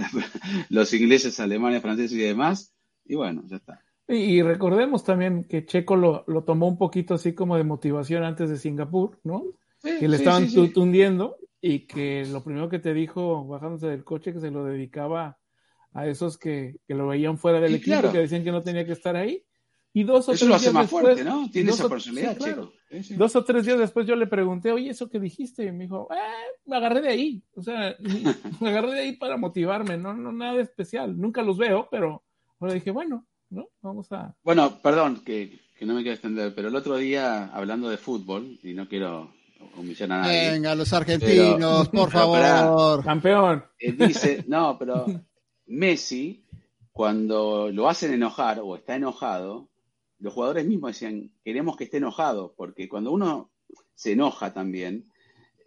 los ingleses, alemanes, franceses y demás, y bueno, ya está. Y, recordemos también que Checo lo, tomó un poquito así como de motivación antes de Singapur, ¿no? Que le estaban tundiendo y que lo primero que te dijo bajándose del coche que se lo dedicaba a esos que, lo veían fuera del equipo, que decían que no tenía que estar ahí. Y dos o Eso lo hace más fuerte, ¿no? Tiene esa personalidad, Checo. Dos o tres días después yo le pregunté, oye, ¿eso que dijiste? Y me dijo, eh, me agarré de ahí. O sea, (laughs) me agarré de ahí para motivarme, no, no nada especial. Nunca los veo, pero Ahora dije, bueno, ¿no? Vamos a... Bueno, perdón, que, no me quiero extender, pero el otro día, hablando de fútbol, y no quiero humillar a nadie. Venga, los argentinos, por (laughs) favor. Campeón. Eh, dice, no, pero Messi, cuando lo hacen enojar o está enojado, los jugadores mismos decían, queremos que esté enojado, porque cuando uno se enoja también,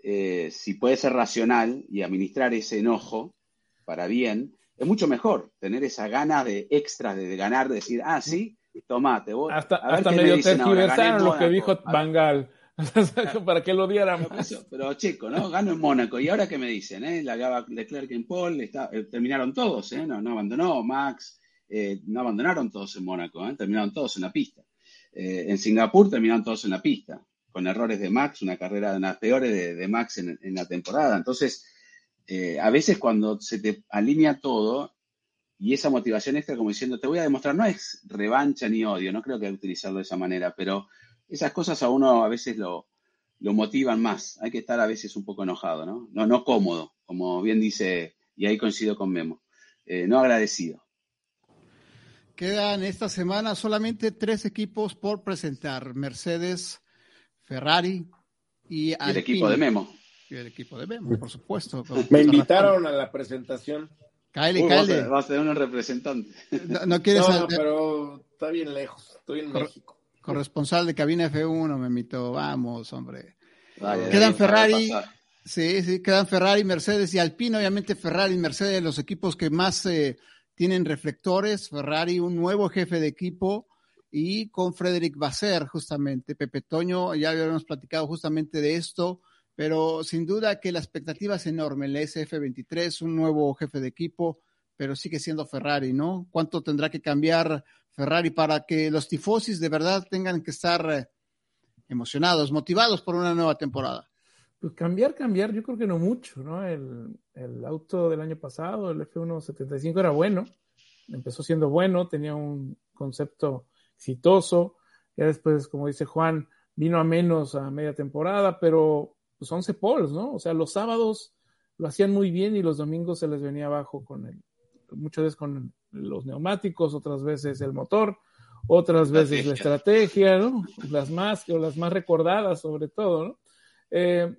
eh, si puede ser racional y administrar ese enojo para bien, es mucho mejor tener esa gana de extra de, ganar, de decir, ah, sí, tomate. hasta hasta medio tergiversaron lo que dijo Bangal. (laughs) para que lo diera Pero, chico, ¿no? Gano en Mónaco. ¿Y ahora qué me dicen? Eh? La gaba Leclerc en Paul, eh, terminaron todos, ¿eh? No, abandonó Max, eh, no abandonaron todos en Mónaco, ¿eh? terminaron todos en la pista. En Singapur terminaron todos en la pista, con errores de Max, una carrera de las peores de, Max en, la temporada. Entonces, a veces cuando se te alinea todo, y esa motivación extra como diciendo, te voy a demostrar, no es revancha ni odio, no creo que utilizarlo de esa manera, pero esas cosas a uno a veces lo, lo motivan más. Hay que estar a veces un poco enojado, ¿no? No, no cómodo, como bien dice, y ahí coincido con Memo, eh, no agradecido. Quedan esta semana solamente tres equipos por presentar, Mercedes, Ferrari y, y el equipo de Memo. Y el equipo de Memo, por supuesto. Me invitaron a la presentación. Cáele, cáele. Vas a tener un representante. No, quieres. No, pero está bien lejos. Estoy en México. Corresponsal de cabina F1, me invitó. Vamos, hombre. quedan Ferrari. Sí, sí, quedan Ferrari, Mercedes y Alpine. Obviamente, Ferrari y Mercedes, los equipos que más eh, tienen reflectores. Ferrari, un nuevo jefe de equipo. Y con Frederick Basser, justamente. Pepe Toño, ya habíamos platicado justamente de esto pero sin duda que la expectativa es enorme. El SF23, un nuevo jefe de equipo, pero sigue siendo Ferrari, ¿no? ¿Cuánto tendrá que cambiar Ferrari para que los tifosis de verdad tengan que estar eh, emocionados, motivados por una nueva temporada? Pues cambiar, cambiar, yo creo que no mucho, ¿no? El, el auto del año pasado, el F175, era bueno, empezó siendo bueno, tenía un concepto exitoso, ya después, como dice Juan, vino a menos a media temporada, pero pues 11 poles, ¿no? O sea, los sábados lo hacían muy bien y los domingos se les venía abajo con el, muchas veces con los neumáticos, otras veces el motor, otras veces la estrategia, ¿no? Las más, o las más recordadas sobre todo, ¿no? Eh,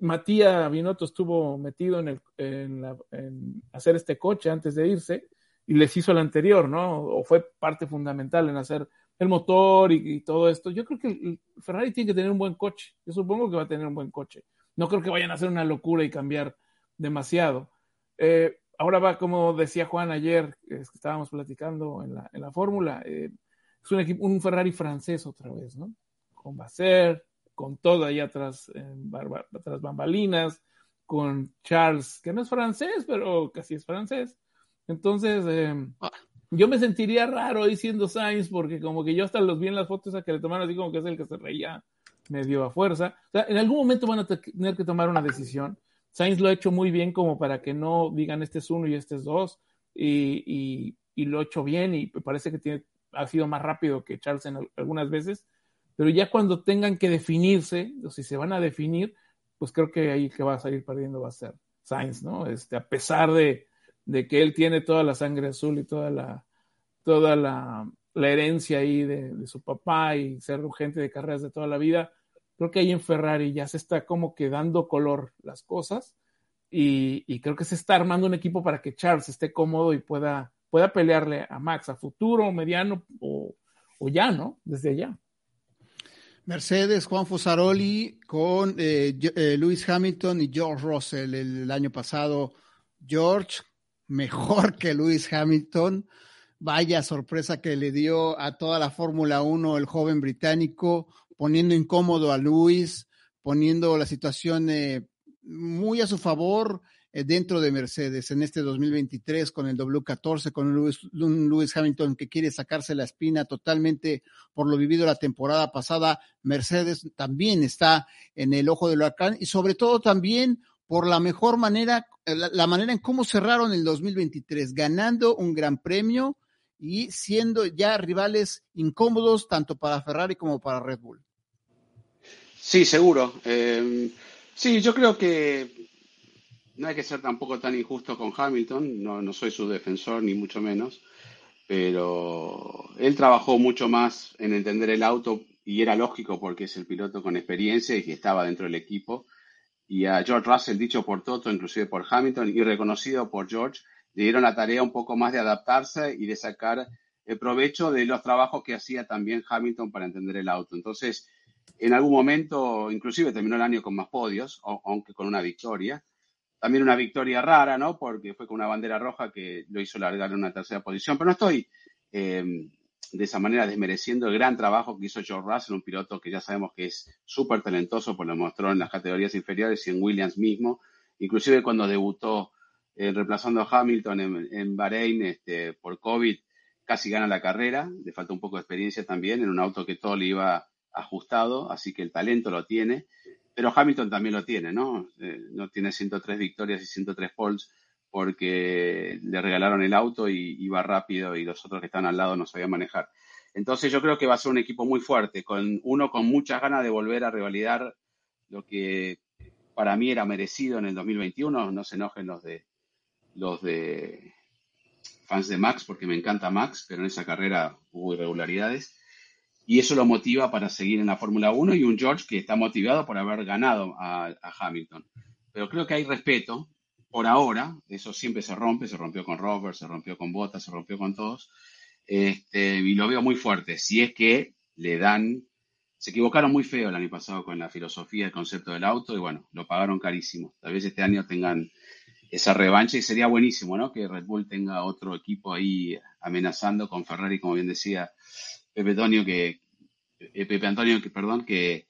Matías Binotto estuvo metido en, el, en, hacer este coche antes de irse y les hizo el anterior, ¿no? O fue parte fundamental en hacer el motor y, todo esto. Yo creo que Ferrari tiene que tener un buen coche. Yo supongo que va a tener un buen coche. No creo que vayan a hacer una locura y cambiar demasiado. Eh, ahora va, como decía Juan ayer, que estábamos platicando en la, en la fórmula, eh, es un, equipo, un Ferrari francés otra vez, ¿no? Con Basser, con todo ahí atrás, atrás bambalinas, con Charles, que no es francés, pero casi es francés. Entonces, eh, yo me sentiría raro diciendo Sainz porque como que yo hasta los vi en las fotos a que le tomaron así como que es el que se reía medio a fuerza. O sea, en algún momento van a tener que tomar una decisión. Sainz lo ha hecho muy bien como para que no digan este es uno y este es dos y, lo ha hecho bien y parece que ha sido más rápido que Charles en algunas veces, pero ya cuando tengan que definirse, o si se van a definir, pues creo que ahí que va a salir perdiendo va a ser Sainz, ¿no? Este, a pesar de, que él tiene toda la sangre azul y toda la, toda la, herencia ahí de, su papá y ser gente de carreras de toda la vida. Creo que ahí en Ferrari ya se está como que dando color las cosas y, creo que se está armando un equipo para que Charles esté cómodo y pueda, pueda pelearle a Max a futuro, mediano o, ya, ¿no? Desde allá. Mercedes, Juan Fosaroli con eh, eh, Lewis Hamilton y George Russell el año pasado. George mejor que Lewis Hamilton. Vaya sorpresa que le dio a toda la Fórmula 1 el joven británico, poniendo incómodo a Lewis, poniendo la situación eh, muy a su favor eh, dentro de Mercedes en este 2023 con el W14, con un Lewis, Hamilton que quiere sacarse la espina totalmente por lo vivido la temporada pasada. Mercedes también está en el ojo del huracán y sobre todo también por la mejor manera, eh, la, manera en cómo cerraron el 2023, ganando un gran premio y siendo ya rivales incómodos tanto para Ferrari como para Red Bull. Sí, seguro. Eh, sí, yo creo que no hay que ser tampoco tan injusto con Hamilton, no, no soy su defensor ni mucho menos, pero él trabajó mucho más en entender el auto y era lógico porque es el piloto con experiencia y que estaba dentro del equipo y a George Russell, dicho por Toto, inclusive por Hamilton y reconocido por George, le dieron la tarea un poco más de adaptarse y de sacar el provecho de los trabajos que hacía también Hamilton para entender el auto. Entonces, en algún momento, inclusive terminó el año con más podios, aunque con una victoria. También una victoria rara, ¿no? Porque fue con una bandera roja que lo hizo largar en una tercera posición. Pero no estoy eh, de esa manera desmereciendo el gran trabajo que hizo George Russell, un piloto que ya sabemos que es súper talentoso, pues lo mostró en las categorías inferiores y en Williams mismo. Inclusive cuando debutó eh, reemplazando a Hamilton en, en Bahrein este, por COVID, casi gana la carrera, le falta un poco de experiencia también, en un auto que todo le iba ajustado, así que el talento lo tiene, pero Hamilton también lo tiene, ¿no? Eh, no tiene 103 victorias y 103 poles porque le regalaron el auto y iba rápido y los otros que están al lado no sabían manejar. Entonces yo creo que va a ser un equipo muy fuerte, con uno con muchas ganas de volver a revalidar lo que para mí era merecido en el 2021, no se enojen los de los de fans de Max, porque me encanta Max, pero en esa carrera hubo irregularidades. Y eso lo motiva para seguir en la Fórmula 1 y un George que está motivado por haber ganado a, Hamilton. Pero creo que hay respeto, por ahora, eso siempre se rompe, se rompió con Robert, se rompió con Bottas, se rompió con todos, este, y lo veo muy fuerte. Si es que le dan, se equivocaron muy feo el año pasado con la filosofía, el concepto del auto, y bueno, lo pagaron carísimo. Tal vez este año tengan esa revancha y sería buenísimo, ¿no? Que Red Bull tenga otro equipo ahí amenazando con Ferrari, como bien decía Pepe Antonio, que, eh, Pepe Antonio, que, perdón, que,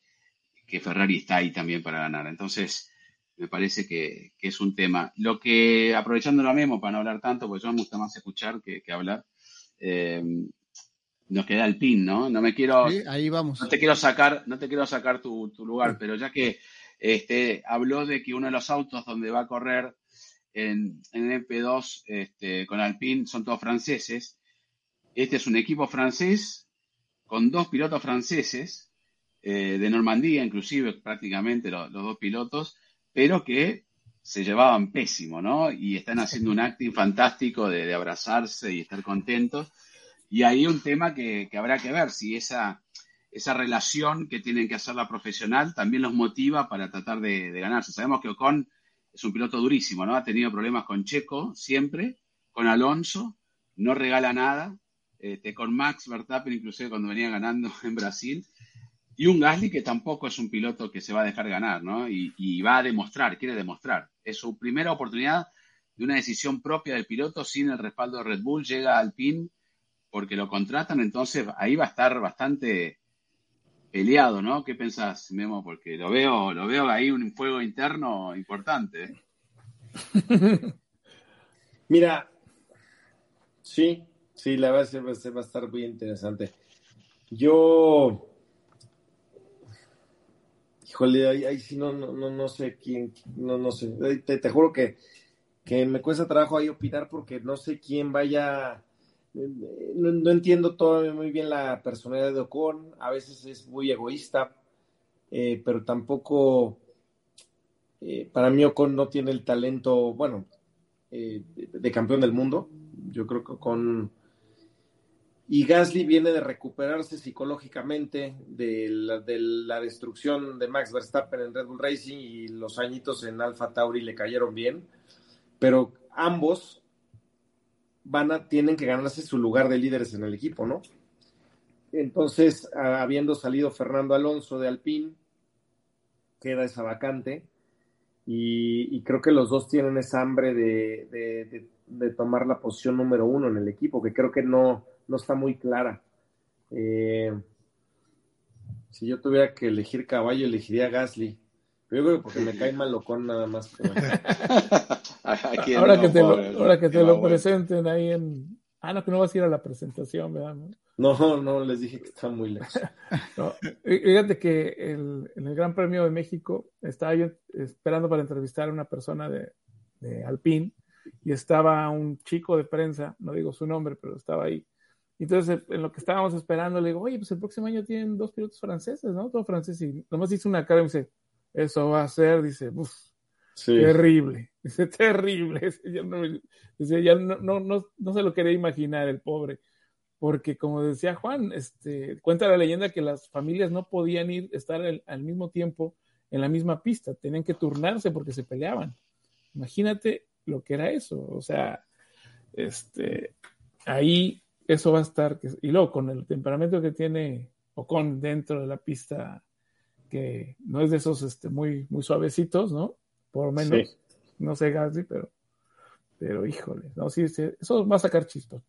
que Ferrari está ahí también para ganar. Entonces, me parece que, que, es un tema. Lo que, aprovechando la memo para no hablar tanto, porque yo me gusta más escuchar que, que hablar, eh, nos queda el pin, ¿no? No me quiero. ahí vamos. No te quiero sacar, no te quiero sacar tu, tu lugar, pero ya que este, habló de que uno de los autos donde va a correr en, en MP2 este, con Alpine son todos franceses. Este es un equipo francés con dos pilotos franceses, eh, de Normandía inclusive prácticamente los, dos pilotos, pero que se llevaban pésimo, ¿no? Y están haciendo un acting fantástico de, abrazarse y estar contentos. Y ahí un tema que, habrá que ver si esa, esa relación que tienen que hacer la profesional también los motiva para tratar de, de ganarse. Sabemos que Ocon es un piloto durísimo, ¿no? Ha tenido problemas con Checo siempre, con Alonso, no regala nada, este, con Max Verstappen inclusive cuando venía ganando (laughs) en Brasil, y un Gasly que tampoco es un piloto que se va a dejar ganar, ¿no? Y, va a demostrar, quiere demostrar. Es su primera oportunidad de una decisión propia del piloto sin el respaldo de Red Bull, llega al PIN porque lo contratan, entonces ahí va a estar bastante peleado, ¿no? ¿Qué pensás, Memo? Porque lo veo, lo veo ahí un fuego interno importante. ¿eh? (laughs) Mira, sí, sí, la verdad es que va a estar muy interesante. Yo, híjole, ahí, sí no, no, no, sé quién, no, no sé, te, te juro que, que me cuesta trabajo ahí opinar porque no sé quién vaya no, entiendo todavía muy bien la personalidad de Ocon, a veces es muy egoísta, eh, pero tampoco, eh, para mí Ocon no tiene el talento, bueno, eh, de, campeón del mundo. Yo creo que Ocon... Y Gasly viene de recuperarse psicológicamente de la, de la destrucción de Max Verstappen en Red Bull Racing y los añitos en Alfa Tauri le cayeron bien, pero ambos van a, tienen que ganarse su lugar de líderes en el equipo, ¿no? Entonces, habiendo salido Fernando Alonso de Alpine, queda esa vacante. Y, creo que los dos tienen esa hambre de, tomar la posición número uno en el equipo, que creo que no, no está muy clara. Eh, si yo tuviera que elegir caballo, elegiría Gasly. Yo creo que porque me cae mal locón nada más. (laughs) ahora, que te lo, ahora que te lo presenten ahí en... Ah, no, que no vas a ir a la presentación, ¿verdad? No, no, les dije que está muy lejos. (laughs) fíjate que el, en el Gran Premio de México estaba yo esperando para entrevistar a una persona de, de Alpine y estaba un chico de prensa, no digo su nombre, pero estaba ahí. Entonces, en lo que estábamos esperando, le digo, oye, pues el próximo año tienen dos pilotos franceses, ¿no? Todo francés. Y nomás hizo una cara y me dice, eso va a ser, dice, uff, (laughs) terrible, dice, terrible. Dice, ya, no, no, no, no, se lo quería imaginar el pobre. Porque como decía Juan, este, cuenta la leyenda que las familias no podían ir, estar al mismo tiempo en la misma pista, tenían que turnarse porque se peleaban. Imagínate lo que era eso, o sea, este, ahí eso va a estar, y luego con el temperamento que tiene Ocon dentro de la pista que no es de esos este, muy, muy suavecitos, ¿no? Por lo menos, no sé Gasly, pero, pero híjole, no, sí, eso va a sacar chispas,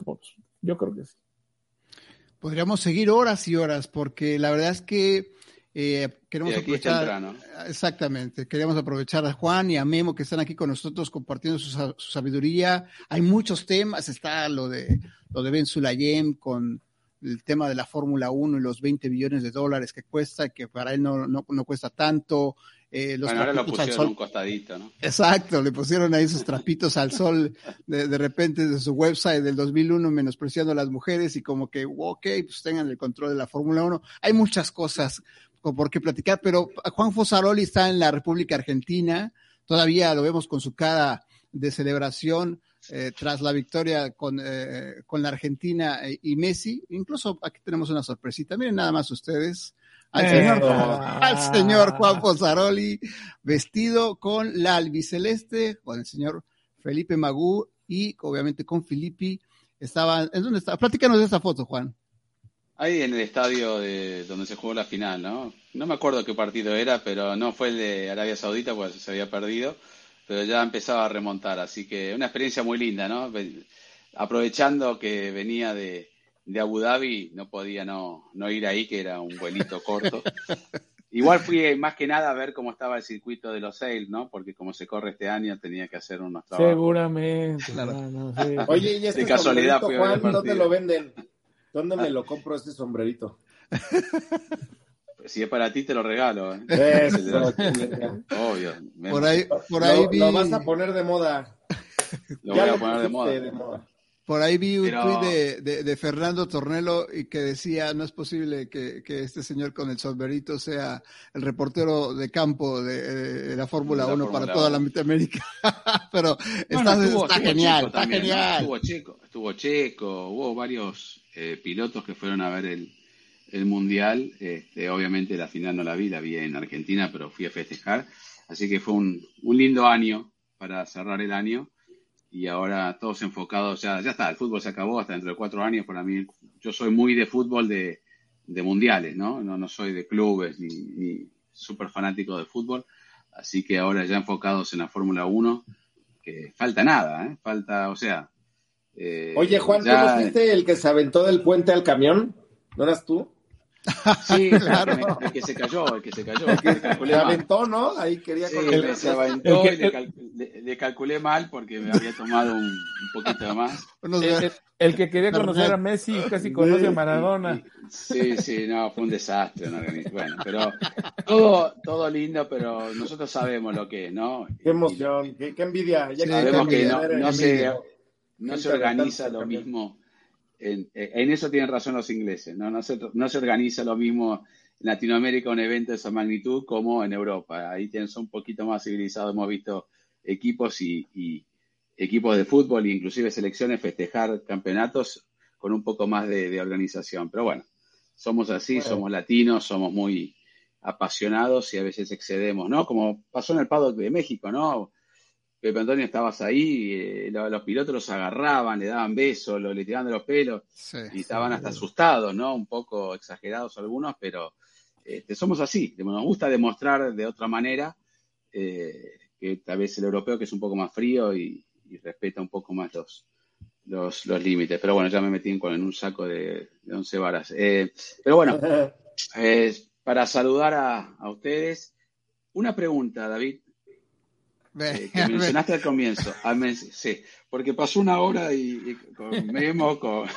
yo creo que sí. Podríamos seguir horas y horas, porque la verdad es que eh, queremos aprovechar. Exactamente, queremos aprovechar a Juan y a Memo que están aquí con nosotros compartiendo su, sabiduría. Hay muchos temas, está lo de lo de Ben Sulayem con el tema de la Fórmula 1 y los 20 billones de dólares que cuesta, que para él no, no, no cuesta tanto. Eh, los bueno, ahora lo pusieron un costadito, ¿no? Exacto, le pusieron ahí sus trapitos al sol de, de, repente de su website del 2001 menospreciando a las mujeres y como que, ok, pues tengan el control de la Fórmula 1. Hay muchas cosas por qué platicar, pero Juan Fosaroli está en la República Argentina, todavía lo vemos con su cara de celebración eh, tras la victoria con, eh, con la Argentina y Messi. Incluso aquí tenemos una sorpresita. Miren nada más ustedes. Al, señor, al señor Juan Fosaroli vestido con la albiceleste, con el señor Felipe Magú y obviamente con Filippi. Estaba, ¿en dónde está? Platícanos de esta foto, Juan. Ahí en el estadio de donde se jugó la final, ¿no? No me acuerdo qué partido era, pero no fue el de Arabia Saudita, pues se había perdido, pero ya empezaba a remontar, así que una experiencia muy linda, ¿no? Aprovechando que venía de, de Abu Dhabi, no podía no, no ir ahí, que era un vuelito corto. (laughs) Igual fui más que nada a ver cómo estaba el circuito de los sales, ¿no? Porque como se corre este año tenía que hacer unos trabajos. Seguramente. Oye, y este de casualidad Juan, ¿dónde lo venden? ¿Dónde me ah. lo compro este sombrerito? Si es para ti, te lo regalo. ¿eh? Obvio. Por ahí, por ahí lo, vi... lo vas a poner de moda. Lo voy a poner de moda. Por ahí vi un tuit de, de, Fernando Tornelo y que decía, no es posible que, que, este señor con el sombrerito sea el reportero de campo de, la Fórmula 1 para toda la América. (laughs) Pero está, genial, está genial. Estuvo checo, estuvo checo, hubo varios eh, pilotos que fueron a ver el, el Mundial. Este, obviamente la final no la vi, la vi en Argentina, pero fui a festejar. Así que fue un, un lindo año para cerrar el año. Y ahora todos enfocados, ya, ya está, el fútbol se acabó hasta dentro de cuatro años. Para mí, yo soy muy de fútbol de, de mundiales, ¿no? ¿no? No soy de clubes ni, ni súper fanático de fútbol. Así que ahora ya enfocados en la Fórmula 1, que falta nada, ¿eh? Falta, o sea, eh, Oye, Juan, ¿tú no fuiste el que se aventó del puente al camión? ¿No eras tú? Sí, (laughs) claro. El que, se cayó, el que se cayó. Le aventó, ¿no? Ahí quería sí, el, se aventó y le, calculé mal porque me había tomado un, poquito más. El, que quería conocer a Messi casi conoce a Maradona. Sí, sí, no, fue un desastre. Bueno, pero todo, todo lindo, pero nosotros sabemos lo que es, ¿no? Qué emoción, qué, envidia. Ya sabemos que no, no se no se organiza lo mismo. En, en, eso tienen razón los ingleses, ¿no? No, se, no se organiza lo mismo en Latinoamérica un evento de esa magnitud como en Europa. Ahí tienen, son un poquito más civilizados. Hemos visto equipos y, equipos de fútbol e inclusive selecciones festejar campeonatos con un poco más de, organización. Pero bueno, somos así, somos latinos, somos muy apasionados y a veces excedemos, ¿no? Como pasó en el paddock de México, ¿no? Pepe Antonio, estabas ahí, eh, los, pilotos los agarraban, le daban besos, le tiraban de los pelos y estaban hasta asustados, ¿no? Un poco exagerados algunos, pero este, somos así, nos gusta demostrar de otra manera eh, que tal vez el europeo que es un poco más frío y, respeta un poco más los, los, los, límites. Pero bueno, ya me metí en, un saco de, de 11 varas. Eh, pero bueno, (laughs) para saludar a, a ustedes, una pregunta, David. Eh, (laughs) que mencionaste al comienzo. sí, porque pasó una hora y, con Memo, con,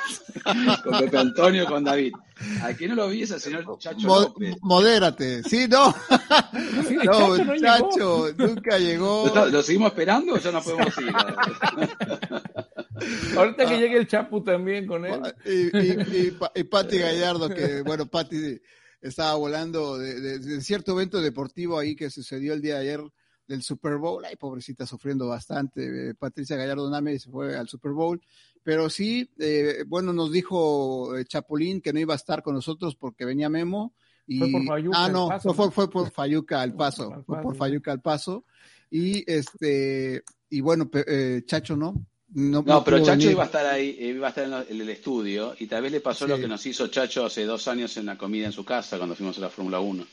(laughs) con, Pepe Antonio, con David. ¿A quién no lo vi ese señor Chacho López? Modérate, sí, no. (laughs) no, Chacho, nunca llegó. ¿Lo, seguimos esperando o ya no podemos ir? Ahorita que llegue el Chapu también con él. Y, y, y, Pati Gallardo, que bueno, Pati estaba volando de, de cierto evento deportivo ahí que sucedió el día de ayer del Super Bowl. Ay, pobrecita, sufriendo bastante. Eh, Patricia Gallardo Name se fue al Super Bowl. Pero sí, eh, bueno, nos dijo eh, Chapulín que no iba a estar con nosotros porque venía Memo. Y, fue por Fayuca, ah, no, fue, fue, por Fayuca al paso. Fue por Fayuca al paso. Y este, y bueno, Chacho no. No, no pero Chacho iba a estar ahí, iba a estar en, el estudio y tal vez le pasó lo que nos hizo Chacho hace dos años en la comida en su casa cuando fuimos a la Fórmula 1.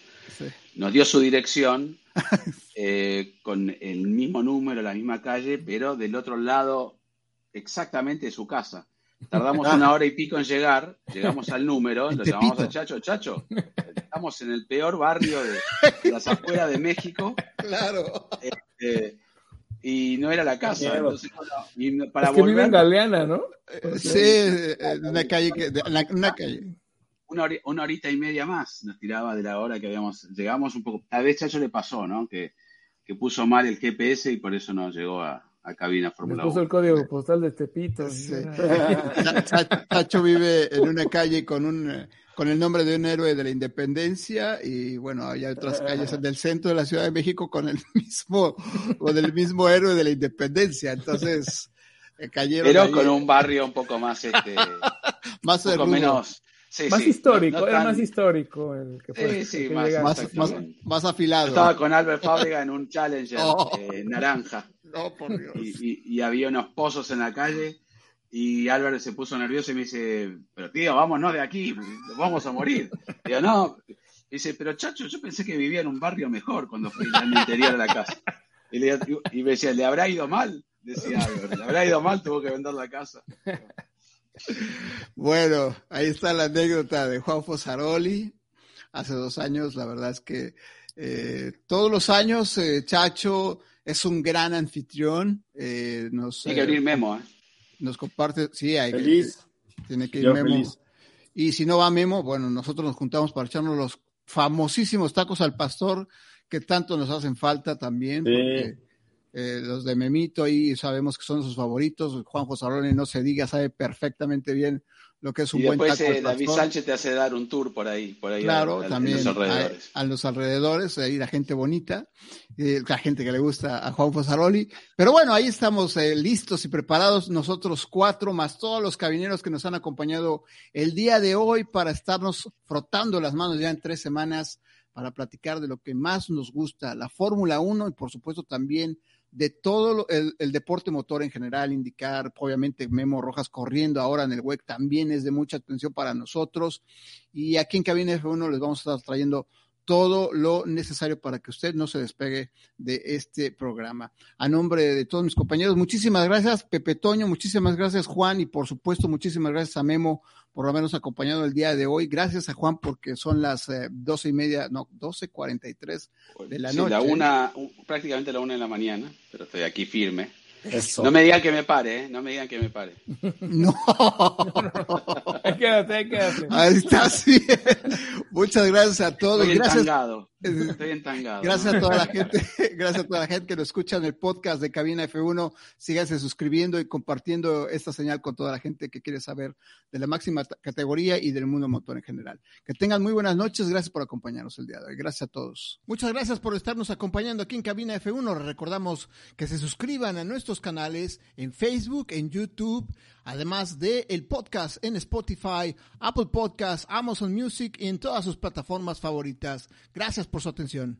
Nos dio su dirección (laughs) eh, con el mismo número, la misma calle, pero del otro lado exactamente de su casa. Tardamos una hora y pico en llegar, llegamos al número, (laughs) lo llamamos a Chacho, Chacho, estamos en el peor barrio de, las afueras de México. Claro. Este, y no era la casa. Entonces, y para es que volver, vive en Galeana, ¿no? Sí, en una calle, que, de- una calle. Una, hori- una horita y media más nos tiraba de la hora que habíamos, llegamos un poco, a veces Chacho le pasó, ¿no? Que, que puso mal el GPS y por eso no llegó a, a cabina Fórmula puso 1. el código postal de Tepito. Sí. Cha- Cha- Chacho vive en una calle con un con el nombre de un héroe de la independencia y bueno, hay otras calles del centro de la Ciudad de México con el (laughs) mismo con el mismo héroe de la independencia. Entonces, eh, cayeron Pero ahí, con un barrio un poco más, este, (laughs) más un poco menos. Sí, Más sí, histórico, no- no era tan- más histórico el que fue. Sí, sí, que más- más, más, afilado. Estaba con Albert Fábrega en un Challenger (laughs) Oh. eh, naranja No, por Dios. y, y- y había unos pozos en la calle y Albert se puso nervioso y me dice, pero tío, vámonos de aquí, vamos a morir. Digo, no. Dice, pero chacho, yo pensé que vivía en un barrio mejor cuando fui al interior de la casa. Y, le- y me decía, ¿le habrá ido mal? Decía Albert, ¿le habrá ido mal? Tuvo que vender la casa. Bueno, ahí está la anécdota de Juan Fosaroli. Hace dos años, la verdad es que eh, todos los años eh, Chacho es un gran anfitrión. eh, nos, Tiene que eh, venir Memo, ¿eh? nos comparte, sí, hay Feliz. tiene que ir Yo Memo. feliz. Y si no va Memo, bueno, nosotros nos juntamos para echarnos los famosísimos tacos al pastor que tanto nos hacen falta también. Sí. porque, eh, los de Memito ahí sabemos que son sus favoritos. Juan José no se diga, sabe perfectamente bien lo que es un Y buen después taco eh, David. Sánchez te hace dar un tour por ahí, por ahí Claro, a- a- también los alrededores. A, a los alrededores, ahí la gente bonita, eh, la gente que le gusta a Juan Fosaroli. Pero bueno, ahí estamos eh, listos y preparados, nosotros cuatro, más todos los cabineros que nos han acompañado el día de hoy para estarnos frotando las manos ya en tres semanas para platicar de lo que más nos gusta, la Fórmula 1 y por supuesto también de todo lo- el, deporte motor en general, indicar, obviamente Memo Rojas corriendo ahora en el WEC también es de mucha atención para nosotros. Y aquí en Cabina F1 les vamos a estar trayendo todo lo necesario para que usted no se despegue de este programa. A nombre de todos mis compañeros, muchísimas gracias, Pepe Toño, muchísimas gracias, Juan, y por supuesto, muchísimas gracias a Memo por habernos acompañado el día de hoy. Gracias a Juan porque son las eh, doce y media, no, doce cuarenta y tres de la Sí, noche. la una, prácticamente la una de la mañana, pero estoy aquí firme. Eso. No me digan que me pare, ¿eh? No me digan que me pare. (laughs) No. Ahí quédate, ahí quédate. Ahí está, sí. Muchas gracias a todos. Estoy Gracias. entangado. Estoy entangado. Gracias a toda la gente, gracias a toda la gente que nos escucha en el podcast de Cabina F1. Síganse suscribiendo y compartiendo esta señal con toda la gente que quiere saber de la máxima categoría y del mundo motor en general. Que tengan muy buenas noches. Gracias por acompañarnos el día de hoy. Gracias a todos. Muchas gracias por estarnos acompañando aquí en Cabina F1. Les Recordamos que se suscriban a canales en Facebook, en YouTube, además de el podcast en Spotify, Apple Podcasts, Amazon Music y en todas sus plataformas favoritas. Gracias por su atención.